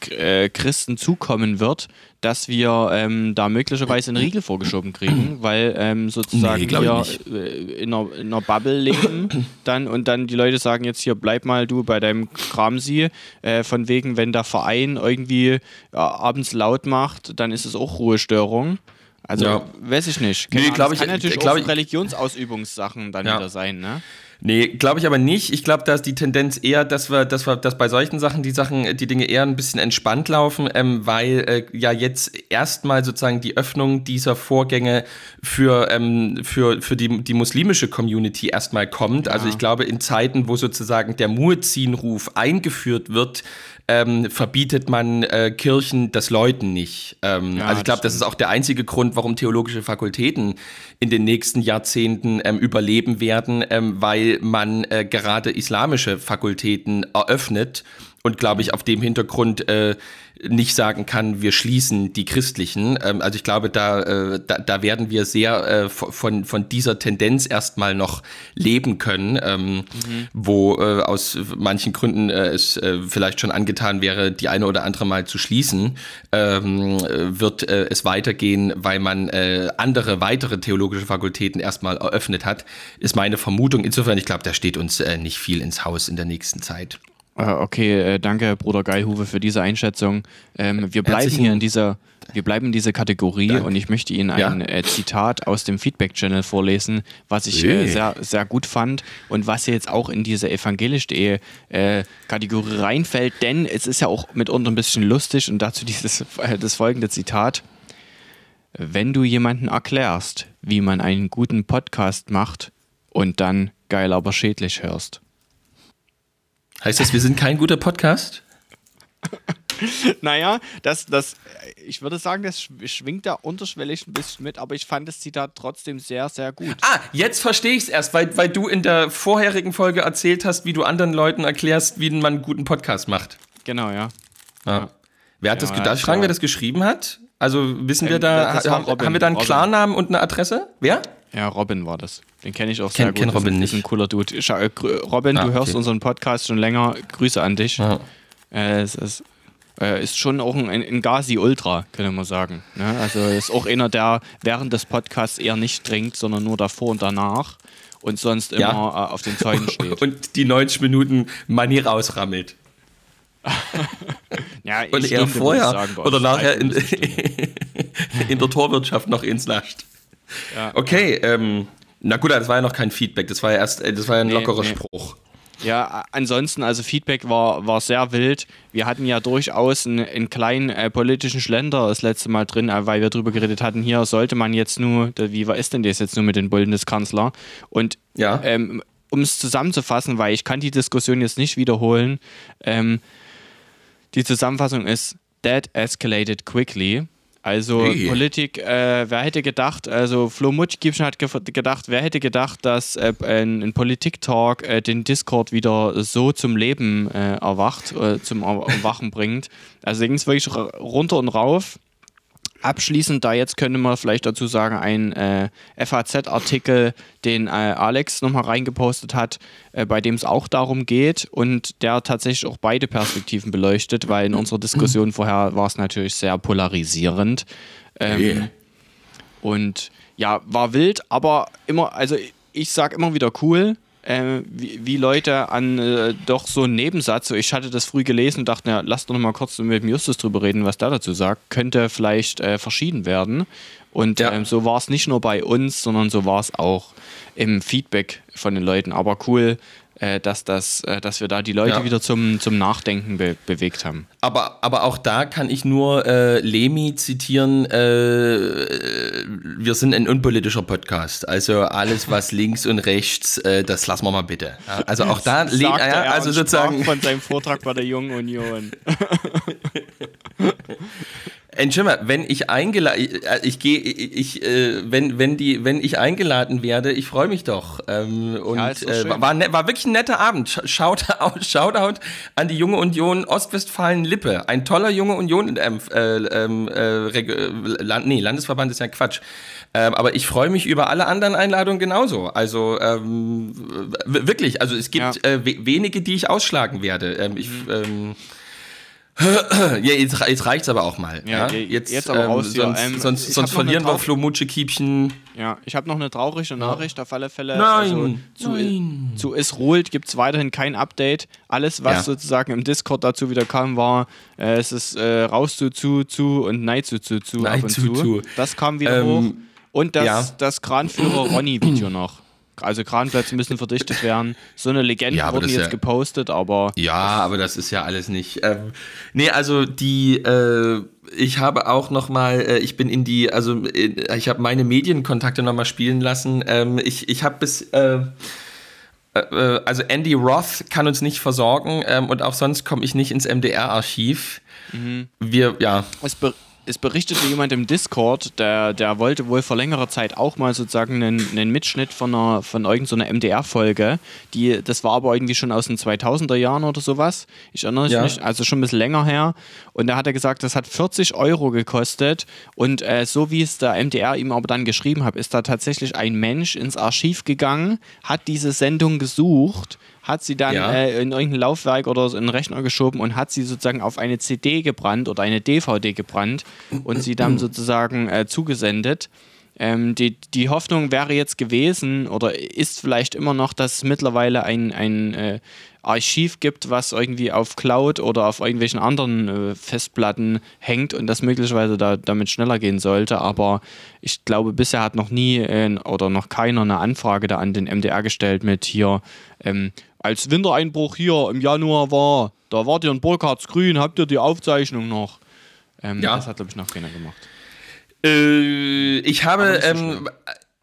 äh, Christen zukommen wird, dass wir ähm, da möglicherweise einen Riegel vorgeschoben kriegen, weil ähm, sozusagen nee, wir äh, in, einer, in einer Bubble leben dann und dann die Leute sagen jetzt hier bleib mal du bei deinem Kramsi, äh, von wegen wenn der Verein irgendwie äh, abends laut macht, dann ist es auch Ruhestörung. Also ja. weiß ich nicht. Keine nee, glaube ich, kann natürlich glaub auch Religionsausübungssachen dann ja. wieder sein, ne? Nee, glaube ich aber nicht. Ich glaube, da ist die Tendenz eher, dass wir, dass wir, dass bei solchen Sachen die Sachen, die Dinge eher ein bisschen entspannt laufen, ähm, weil äh, ja jetzt erstmal sozusagen die Öffnung dieser Vorgänge für, ähm, für, für die, die muslimische Community erstmal kommt. Ja. Also ich glaube, in Zeiten, wo sozusagen der Muezzin-Ruf eingeführt wird, ähm, verbietet man äh, Kirchen das Läuten nicht. Ähm, ja, also ich glaube, das ist auch der einzige Grund, warum theologische Fakultäten in den nächsten Jahrzehnten ähm, überleben werden, ähm, weil man äh, gerade islamische Fakultäten eröffnet und glaube ich auf dem Hintergrund äh, nicht sagen kann, wir schließen die christlichen. Ähm, also ich glaube, da, äh, da, da, werden wir sehr äh, von, von dieser Tendenz erstmal noch leben können, ähm, mhm. wo äh, aus manchen Gründen äh, es äh, vielleicht schon angetan wäre, die eine oder andere mal zu schließen, ähm, wird äh, es weitergehen, weil man andere weitere theologische Fakultäten erstmal eröffnet hat, ist meine Vermutung. Insofern, ich glaube, da steht uns nicht viel ins Haus in der nächsten Zeit. Äh, okay, äh, danke, Bruder Geilhuwe, für diese Einschätzung. Ähm, wir bleiben hier in dieser, wir bleiben in dieser Kategorie Dank. und ich möchte Ihnen ein ja. äh, Zitat aus dem Feedback-Channel vorlesen, was ich äh, sehr, sehr gut fand und was jetzt auch in diese evangelisch.de äh, Kategorie reinfällt, denn es ist ja auch mitunter ein bisschen lustig und dazu dieses, äh, das folgende Zitat. Wenn du jemanden erklärst, wie man einen guten Podcast macht und dann geil aber schädlich hörst. Heißt das, wir sind kein guter Podcast? naja, das, das, ich würde sagen, das schwingt da unterschwellig ein bisschen mit, aber ich fand das Zitat trotzdem sehr, sehr gut. Ah, jetzt verstehe ich es erst, weil, weil du in der vorherigen Folge erzählt hast, wie du anderen Leuten erklärst, wie man einen guten Podcast macht. Genau, ja. Ah. ja. Wer hat ja, das, ja, darf fragen, wer das geschrieben hat? Also wissen ähm, wir da, ha, haben wir da einen Robin. Klarnamen und eine Adresse? Wer? Ja, Robin war das. Den kenne ich auch sehr Kenn- gut. kenn Robin nicht. Ist ein cooler Dude. Schau, äh, Robin, Ah, du hörst okay. unseren Podcast schon länger. Grüße an dich. Ja. Äh, es ist, äh, ist schon auch ein, ein Gazi Ultra, könnte man sagen. Ne? Also ist auch einer, der während des Podcasts eher nicht trinkt, sondern nur davor und danach und sonst immer Ja. äh, auf den Zäunen steht. Und die 90 Minuten Money rausrammelt. ja, Und ich er Stunde, würde vorher ich sagen, oder nachher in, in der Torwirtschaft noch ins Lascht. Ja. Okay, ähm, na gut, das war ja noch kein Feedback, das war ja erst, äh, das war ja ein Nee, lockerer nee. Spruch. Ja, ansonsten, also Feedback war, war sehr wild. Wir hatten ja durchaus einen, einen kleinen äh, politischen Schlender das letzte Mal drin, äh, weil wir drüber geredet hatten, hier sollte man jetzt nur, wie war ist denn das jetzt nur mit den Bundeskanzler? Und Ja. ähm, um es zusammenzufassen, weil ich kann die Diskussion jetzt nicht wiederholen, ähm, die Zusammenfassung ist, that escalated quickly. Also Hey. Politik, äh, wer hätte gedacht, also Flo Mutschgibschen hat gef- gedacht, wer hätte gedacht, dass äh, ein, ein Politik-Talk äh, den Discord wieder so zum Leben äh, erwacht, äh, zum Er- Erwachen bringt. Also ging es wirklich runter und rauf. Abschließend, da jetzt könnte man vielleicht dazu sagen, ein äh, FAZ-Artikel, den äh, Alex nochmal reingepostet hat, äh, bei dem es auch darum geht und der tatsächlich auch beide Perspektiven beleuchtet, weil in unserer Diskussion vorher war es natürlich sehr polarisierend. Ähm, Okay. Und ja, war wild, aber immer, also ich sag immer wieder cool, äh, wie, wie Leute an äh, doch so einen Nebensatz, so ich hatte das früh gelesen und dachte, na, lass doch noch mal kurz mit dem Justus drüber reden, was der dazu sagt, könnte vielleicht äh, verschieden werden. Und Ja. ähm, so war es nicht nur bei uns, sondern so war es auch im Feedback von den Leuten. Aber cool, dass, das, äh, dass wir da die Leute Ja. wieder zum, zum Nachdenken be bewegt haben. Aber, aber auch da kann ich nur äh, Lemi zitieren, äh, wir sind ein unpolitischer Podcast. Also alles, was links und rechts, äh, das lassen wir mal bitte. Also auch da, Sagte ja, also sozusagen, von seinem Vortrag bei der Jungen Union. Entschuldigung, wenn ich eingeladen, ich gehe, ich, äh, wenn, wenn die, wenn ich eingeladen werde, ich freue mich doch. Ähm, und Ja, äh, war, ne, war wirklich ein netter Abend. Shoutout, Shoutout an die junge Union Ostwestfalen-Lippe. Ein toller junge Union, ähm, äh, ähm, äh, äh, Land, nee, Landesverband ist ja Quatsch. Ähm, aber ich freue mich über alle anderen Einladungen genauso. Also ähm, wirklich, also es gibt Ja. äh, we wenige, die ich ausschlagen werde. Ähm, ich, ähm, ja, jetzt, jetzt reicht's aber auch mal. Ja, Ja, je- jetzt, jetzt aber ähm, raus hier. sonst, Ähm, sonst, sonst verlieren wir Trau- Flomutsche Kiepchen. Ja, ich habe noch eine traurige Nachricht auf alle Fälle. Nein, also, zu, nein. zu Es ruht gibt es weiterhin kein Update. Alles, was Ja. sozusagen im Discord dazu wieder kam, war, äh, es ist äh, raus zu, zu, zu und nein zu, zu, zu, Nein ab und zu, zu. zu. Das kam wieder Ähm, hoch. Und das, ja. das Kranführer Ronny-Video noch. Also Kranplätze müssen verdichtet werden. So eine Legende Ja, ist jetzt ja- gepostet, aber Ja, aber das ist ja alles nicht. Ähm, nee, also die, äh, ich habe auch noch mal, äh, ich bin in die, also äh, ich habe meine Medienkontakte noch mal spielen lassen. Ähm, ich ich habe bis, äh, äh, also Andy Roth kann uns nicht versorgen ähm, und auch sonst komme ich nicht ins MDR-Archiv. Wir, ja, Es, be es berichtete jemand im Discord, der, der wollte wohl vor längerer Zeit auch mal sozusagen einen, einen Mitschnitt von, einer, von irgendeiner MDR-Folge. Die, das war aber irgendwie schon aus den 2000er Jahren oder sowas. Ich erinnere Ja. mich, also schon ein bisschen länger her. Und da hat er gesagt, das hat 40 Euro gekostet. Und äh, so wie es der MDR ihm aber dann geschrieben hat, ist da tatsächlich ein Mensch ins Archiv gegangen, hat diese Sendung gesucht hat sie dann Ja. äh, in irgendein Laufwerk oder so in den Rechner geschoben und hat sie sozusagen auf eine CD gebrannt oder eine DVD gebrannt und sie dann sozusagen äh, zugesendet. Ähm, die, die Hoffnung wäre jetzt gewesen oder ist vielleicht immer noch, dass es mittlerweile ein, ein äh, Archiv gibt, was irgendwie auf Cloud oder auf irgendwelchen anderen äh, Festplatten hängt und das möglicherweise da, damit schneller gehen sollte. Aber ich glaube, bisher hat noch nie äh, oder noch keiner eine Anfrage da an den MDR gestellt mit hier, ähm, als Wintereinbruch hier im Januar war, da wart ihr in Burkhardsgrün, habt ihr die Aufzeichnung noch? Ähm, Ja. Das hat, glaube ich, noch keiner gemacht. Äh, ich habe, ähm,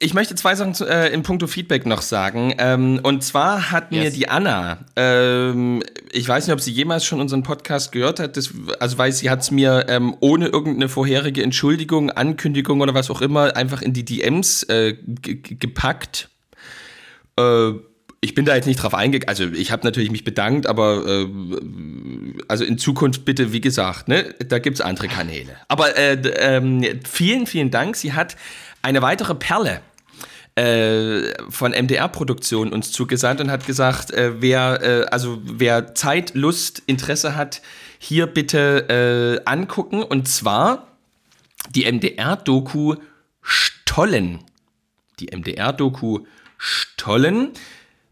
ich möchte zwei Sachen zu, äh, in puncto Feedback noch sagen. Ähm, und zwar hat mir Yes. die Anna, ähm, ich weiß nicht, ob sie jemals schon unseren Podcast gehört hat, das, also weil sie hat es mir ähm, ohne irgendeine vorherige Entschuldigung, Ankündigung oder was auch immer einfach in die DMs äh, ge- ge- gepackt. Äh, ich bin da jetzt nicht drauf eingegangen, also ich habe natürlich mich bedankt, aber äh, also in Zukunft bitte, wie gesagt, ne, da gibt's andere Kanäle. Aber äh, ähm, vielen, vielen Dank. Sie hat eine weitere Perle äh, von MDR-Produktion uns zugesandt und hat gesagt, äh, wer, äh, also wer Zeit, Lust, Interesse hat, hier bitte äh, angucken. Und zwar die MDR-Doku Stollen. Die MDR-Doku Stollen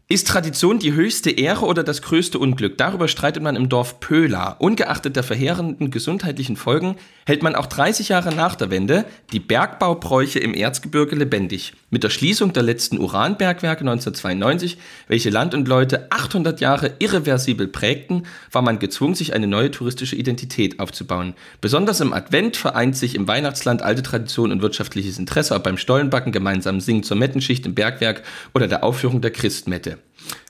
ist Tradition die höchste Ehre oder das größte Unglück? Darüber streitet man im Dorf Pöla. Ungeachtet der verheerenden gesundheitlichen Folgen hält man auch 30 Jahre nach der Wende die Bergbaubräuche im Erzgebirge lebendig. Mit der Schließung der letzten Uranbergwerke 1992, welche Land und Leute 800 Jahre irreversibel prägten, war man gezwungen, sich eine neue touristische Identität aufzubauen. Besonders im Advent vereint sich im Weihnachtsland alte Tradition und wirtschaftliches Interesse, ob beim Stollenbacken, gemeinsam Singen zur Mettenschicht im Bergwerk oder der Aufführung der Christmette.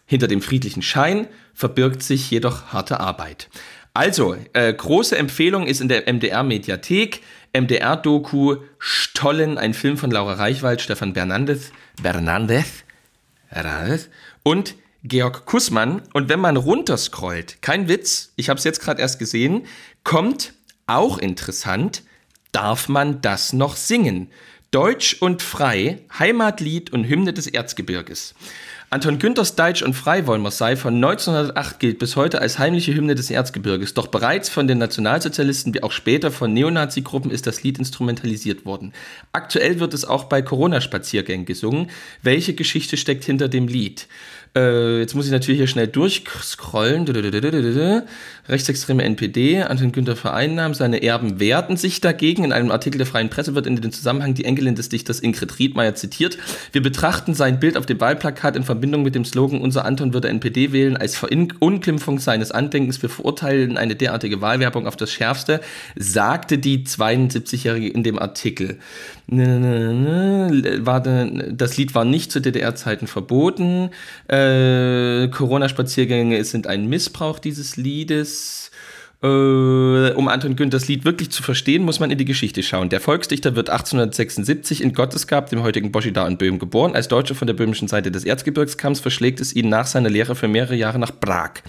Hinter dem friedlichen Schein verbirgt sich jedoch harte Arbeit. Also, äh, große Empfehlung ist in der MDR-Mediathek. MDR-Doku Stollen, ein Film von Laura Reichwald, Stefan Bernandez, Bernandez, Bernandez und Georg Kussmann. Und wenn man runterscrollt, kein Witz, ich habe es jetzt gerade erst gesehen, kommt auch interessant, darf man das noch singen? Deutsch und frei, Heimatlied und Hymne des Erzgebirges. Anton Günthers Deutsch und Freiwollmer sei von 1908 gilt bis heute als heimliche Hymne des Erzgebirges. Doch bereits von den Nationalsozialisten wie auch später von Neonazi-Gruppen ist das Lied instrumentalisiert worden. Aktuell wird es auch bei Corona-Spaziergängen gesungen. Welche Geschichte steckt hinter dem Lied? Äh, jetzt muss ich natürlich hier schnell durchscrollen. Rechtsextreme NPD, Anton Günther vereinnahmen, seine Erben wehrten sich dagegen. In einem Artikel der Freien Presse wird in dem Zusammenhang die Enkelin des Dichters Ingrid Riedmeier zitiert. Wir betrachten sein Bild auf dem Wahlplakat in Verbindung mit dem Slogan Unser Anton würde NPD wählen als Verunglimpfung seines Andenkens. Wir verurteilen eine derartige Wahlwerbung auf das Schärfste, sagte die 72-Jährige in dem Artikel. War das Lied war nicht zu DDR-Zeiten verboten. Äh, Corona-Spaziergänge sind ein Missbrauch dieses Liedes. Äh, um Anton Günthers Lied wirklich zu verstehen, muss man in die Geschichte schauen. Der Volksdichter wird 1876 in Gottesgab, dem heutigen Boschidar in Böhmen, geboren. Als Deutscher von der böhmischen Seite des Erzgebirgskamms verschlägt es ihn nach seiner Lehre für mehrere Jahre nach Prag.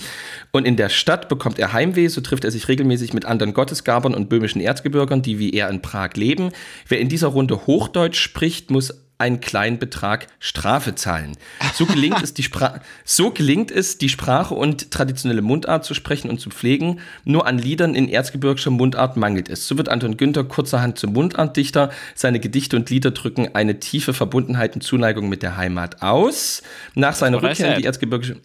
Und in der Stadt bekommt er Heimweh, so trifft er sich regelmäßig mit anderen Gottesgabern und böhmischen Erzgebirgern, die wie er in Prag leben. Wer in dieser Runde Hochdeutsch spricht, muss einen kleinen Betrag Strafe zahlen. So gelingt, es, die Spra so gelingt es, die Sprache und traditionelle Mundart zu sprechen und zu pflegen. Nur an Liedern in erzgebirgischer Mundart mangelt es. So wird Anton Günther kurzerhand zum Mundartdichter. Seine Gedichte und Lieder drücken eine tiefe Verbundenheit und Zuneigung mit der Heimat aus. Nach seiner Rückkehr in die erzgebirgische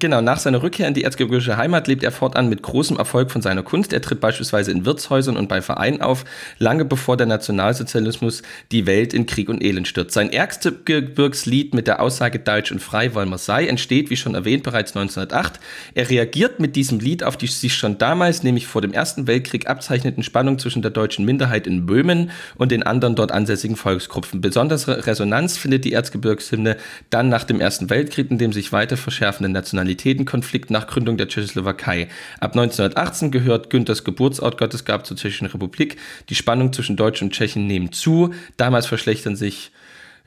Genau, nach seiner Rückkehr in die erzgebirgische Heimat lebt er fortan mit großem Erfolg von seiner Kunst. Er tritt beispielsweise in Wirtshäusern und bei Vereinen auf, lange bevor der Nationalsozialismus die Welt in Krieg und Elend stürzt. Sein Erzgebirgslied mit der Aussage Deutsch und frei wollen wir sei entsteht, wie schon erwähnt, bereits 1908. Er reagiert mit diesem Lied auf die sich schon damals, nämlich vor dem Ersten Weltkrieg, abzeichneten Spannung zwischen der deutschen Minderheit in Böhmen und den anderen dort ansässigen Volksgruppen. Besondere Resonanz findet die Erzgebirgshymne dann nach dem Ersten Weltkrieg, in dem sich weiter verschärfenden Nationalitätenkonflikt nach Gründung der Tschechoslowakei. Ab 1918 gehört Günthers Geburtsort Gottesgab zur Tschechischen Republik. Die Spannung zwischen Deutschen und Tschechen nehmen zu. Damals verschlechtern sich,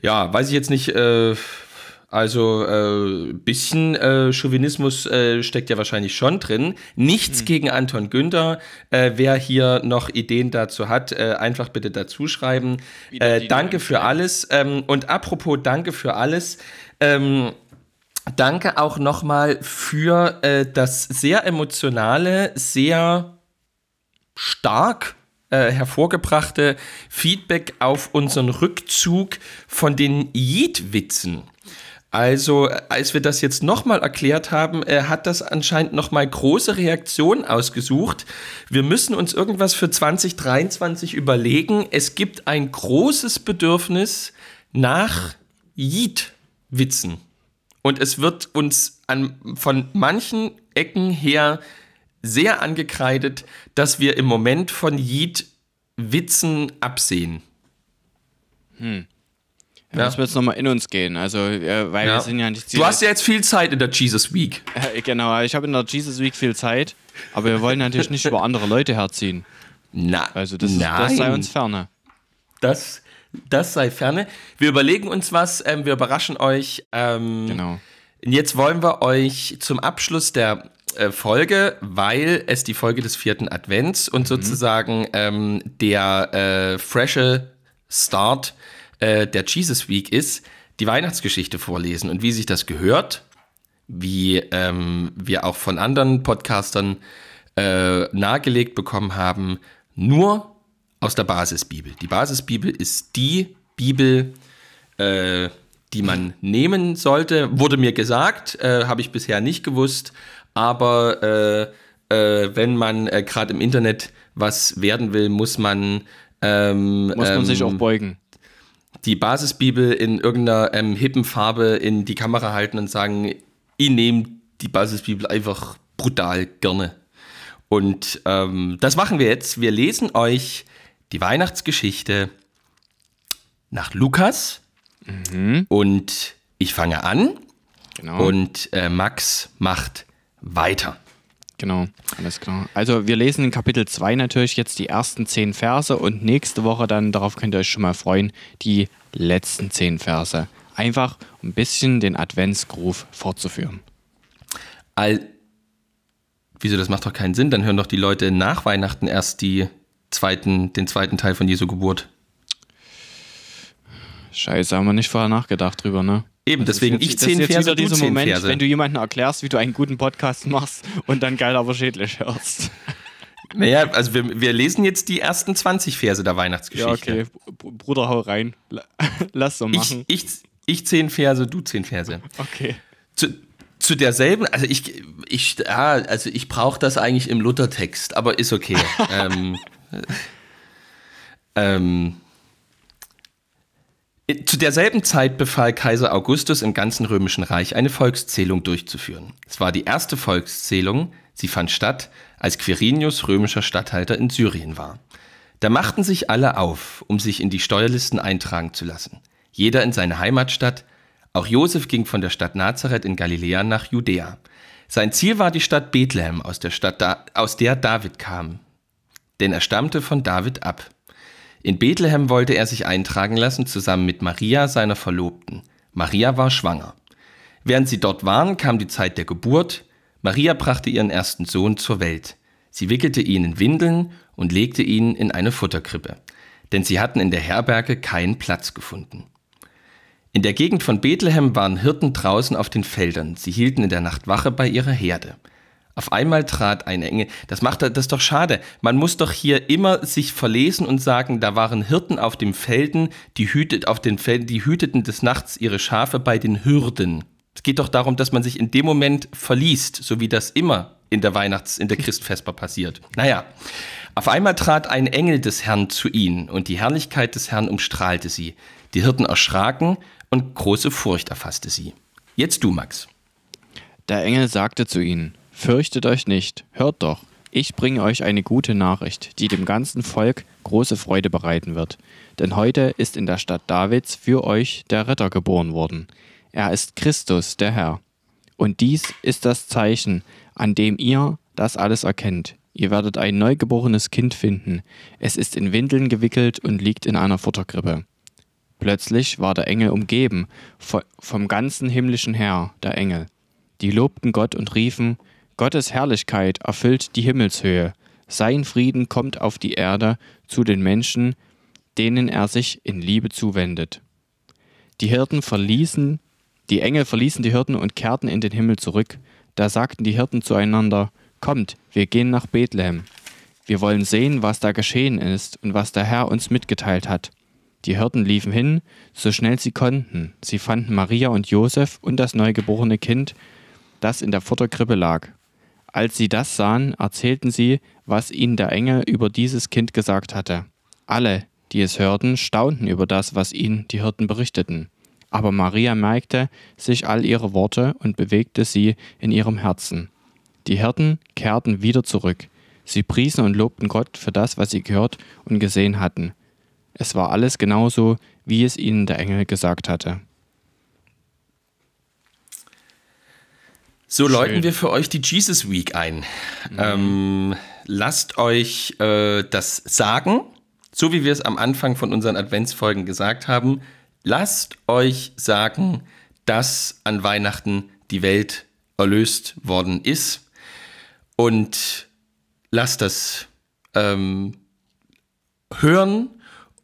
ja, weiß ich jetzt nicht, äh, also äh, bisschen äh, Chauvinismus äh, steckt ja wahrscheinlich schon drin. Nichts mhm. gegen Anton Günther. Äh, wer hier noch Ideen dazu hat, äh, einfach bitte dazu schreiben. Äh, danke für alles. Ähm, und apropos Danke für alles. Ähm, Danke auch nochmal für das sehr emotionale, sehr stark äh, hervorgebrachte Feedback auf unseren Rückzug von den Yeet-Witzen. Also, als wir das jetzt nochmal erklärt haben, äh, hat das anscheinend nochmal große Reaktionen ausgesucht. Wir müssen uns irgendwas für 2023 überlegen. Es gibt ein großes Bedürfnis nach Yeet-Witzen. Und es wird uns an, von manchen Ecken her sehr angekreidet, dass wir im Moment von Yeet Witzen absehen. Hm. Ja. Ja. Das wird jetzt nochmal in uns gehen. Also, äh, weil ja. wir sind ja nicht. Du hast ja jetzt viel Zeit in der Jesus Week. Äh, genau, ich habe in der Jesus Week viel Zeit, aber wir wollen natürlich nicht über andere Leute herziehen. Na, also das, nein. das sei uns ferne. Das, das sei ferne. Wir überlegen uns was, ähm, wir überraschen euch. Ähm, genau. Jetzt wollen wir euch zum Abschluss der Folge, weil es die Folge des vierten Advents und mhm. sozusagen ähm, der äh, freshe Start äh, der Jesus Week ist, die Weihnachtsgeschichte vorlesen. Und wie sich das gehört, wie ähm, wir auch von anderen Podcastern äh, nahegelegt bekommen haben, nur aus der Basisbibel. Die Basisbibel ist die Bibel, äh, die man nehmen sollte. Wurde mir gesagt, äh, habe ich bisher nicht gewusst, aber äh, äh, wenn man äh, gerade im Internet was werden will, muss man ähm, Muss man ähm, sich auch beugen. die Basisbibel in irgendeiner ähm, hippen Farbe in die Kamera halten und sagen, ich nehme die Basisbibel einfach brutal gerne. Und ähm, das machen wir jetzt. Wir lesen euch die Weihnachtsgeschichte nach Lukas. Und ich fange an Genau. und äh, Max macht weiter. Genau, alles klar. Also wir lesen in Kapitel 2 natürlich jetzt die ersten zehn Verse und nächste Woche dann, darauf könnt ihr euch schon mal freuen, die letzten zehn Verse. Einfach um ein bisschen den Adventsgruf fortzuführen. All Wieso, das macht doch keinen Sinn. Dann hören doch die Leute nach Weihnachten erst die zweiten, den zweiten Teil von Jesu Geburt. Scheiße, haben wir nicht vorher nachgedacht drüber, ne? Eben, ist deswegen ich das ist zehn Verse, du zehn Moment, Verse. wenn du jemandem erklärst, wie du einen guten Podcast machst und dann geil aber schädlich hörst. Naja, also wir, wir lesen jetzt die ersten 20 Verse der Ja, Weihnachtsgeschichte. okay. Br- Bruder, hau rein. La- Lass so Ich, machen. ich, ich zehn Verse, du zehn Verse. Okay. Zu, zu derselben, also ich, ich, ja, also ich brauche das eigentlich im Luthertext, aber ist okay. ähm, äh, ähm, zu derselben Zeit befahl Kaiser Augustus im ganzen römischen Reich eine Volkszählung durchzuführen. Es war die erste Volkszählung, sie fand statt, als Quirinius römischer Statthalter in Syrien war. Da machten sich alle auf, um sich in die Steuerlisten eintragen zu lassen. Jeder in seine Heimatstadt. Auch Josef ging von der Stadt Nazareth in Galiläa nach Judäa. Sein Ziel war die Stadt Bethlehem, aus der Stadt, da aus der David kam. Denn er stammte von David ab. In Bethlehem wollte er sich eintragen lassen, zusammen mit Maria, seiner Verlobten. Maria war schwanger. Während sie dort waren, kam die Zeit der Geburt. Maria brachte ihren ersten Sohn zur Welt. Sie wickelte ihn in Windeln und legte ihn in eine Futterkrippe, denn sie hatten in der Herberge keinen Platz gefunden. In der Gegend von Bethlehem waren Hirten draußen auf den Feldern. Sie hielten in der Nacht Wache bei ihrer Herde. Auf einmal trat ein Engel. Das macht das ist doch schade. Man muss doch hier immer sich verlesen und sagen, da waren Hirten auf dem Felden, die hütet auf den Felden, die hüteten des Nachts ihre Schafe bei den Hürden. Es geht doch darum, dass man sich in dem Moment verliest, so wie das immer in der Weihnachts-, in der Christfesper passiert. Naja. Auf einmal trat ein Engel des Herrn zu ihnen und die Herrlichkeit des Herrn umstrahlte sie. Die Hirten erschraken und große Furcht erfasste sie. Jetzt du, Max. Der Engel sagte zu ihnen, Fürchtet euch nicht, hört doch, ich bringe euch eine gute Nachricht, die dem ganzen Volk große Freude bereiten wird. Denn heute ist in der Stadt Davids für euch der Retter geboren worden. Er ist Christus, der Herr. Und dies ist das Zeichen, an dem ihr das alles erkennt. Ihr werdet ein neugeborenes Kind finden. Es ist in Windeln gewickelt und liegt in einer Futterkrippe. Plötzlich war der Engel umgeben vo- vom ganzen himmlischen Heer, der Engel. Die lobten Gott und riefen, Gottes Herrlichkeit erfüllt die Himmelshöhe. Sein Frieden kommt auf die Erde zu den Menschen, denen er sich in Liebe zuwendet. Die Hirten verließen, die Engel verließen die Hirten und kehrten in den Himmel zurück. Da sagten die Hirten zueinander, Kommt, wir gehen nach Bethlehem. Wir wollen sehen, was da geschehen ist und was der Herr uns mitgeteilt hat. Die Hirten liefen hin, so schnell sie konnten. Sie fanden Maria und Josef und das neugeborene Kind, das in der Futterkrippe lag. Als sie das sahen, erzählten sie, was ihnen der Engel über dieses Kind gesagt hatte. Alle, die es hörten, staunten über das, was ihnen die Hirten berichteten. Aber Maria merkte sich all ihre Worte und bewegte sie in ihrem Herzen. Die Hirten kehrten wieder zurück. Sie priesen und lobten Gott für das, was sie gehört und gesehen hatten. Es war alles genauso, wie es ihnen der Engel gesagt hatte. So Schön. läuten wir für euch die Jesus Week ein. Ähm, lasst euch äh, das sagen, so wie wir es am Anfang von unseren Adventsfolgen gesagt haben. Lasst euch sagen, dass an Weihnachten die Welt erlöst worden ist. Und lasst das ähm, hören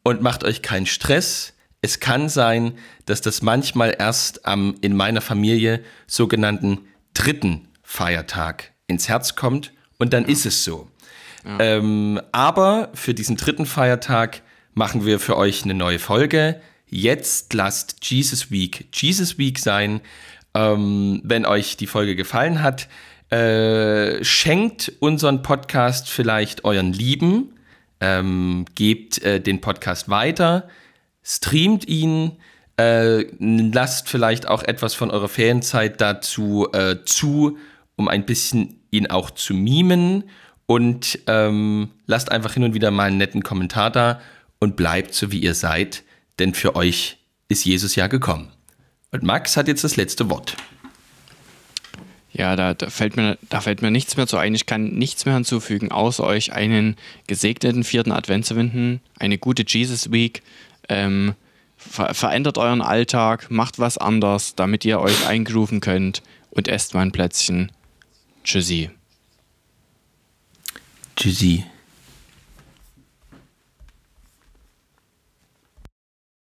und macht euch keinen Stress. Es kann sein, dass das manchmal erst am in meiner Familie sogenannten dritten Feiertag ins Herz kommt und dann ja. ist es so. Ja. Ähm, aber für diesen dritten Feiertag machen wir für euch eine neue Folge. Jetzt lasst Jesus Week Jesus Week sein. Ähm, wenn euch die Folge gefallen hat, äh, schenkt unseren Podcast vielleicht euren Lieben, ähm, gebt äh, den Podcast weiter, streamt ihn, äh, lasst vielleicht auch etwas von eurer Ferienzeit dazu äh, zu, um ein bisschen ihn auch zu mimen und ähm, lasst einfach hin und wieder mal einen netten Kommentar da und bleibt so, wie ihr seid, denn für euch ist Jesus ja gekommen. Und Max hat jetzt das letzte Wort. Ja, da, da, fällt mir, da fällt mir nichts mehr zu ein. Ich kann nichts mehr hinzufügen, außer euch einen gesegneten vierten Advent zu wünschen, eine gute Jesus Week. Ähm, ver verändert euren Alltag, macht was anders, damit ihr euch eingrooven könnt und esst mal ein Plätzchen. Tschüssi. Tschüssi.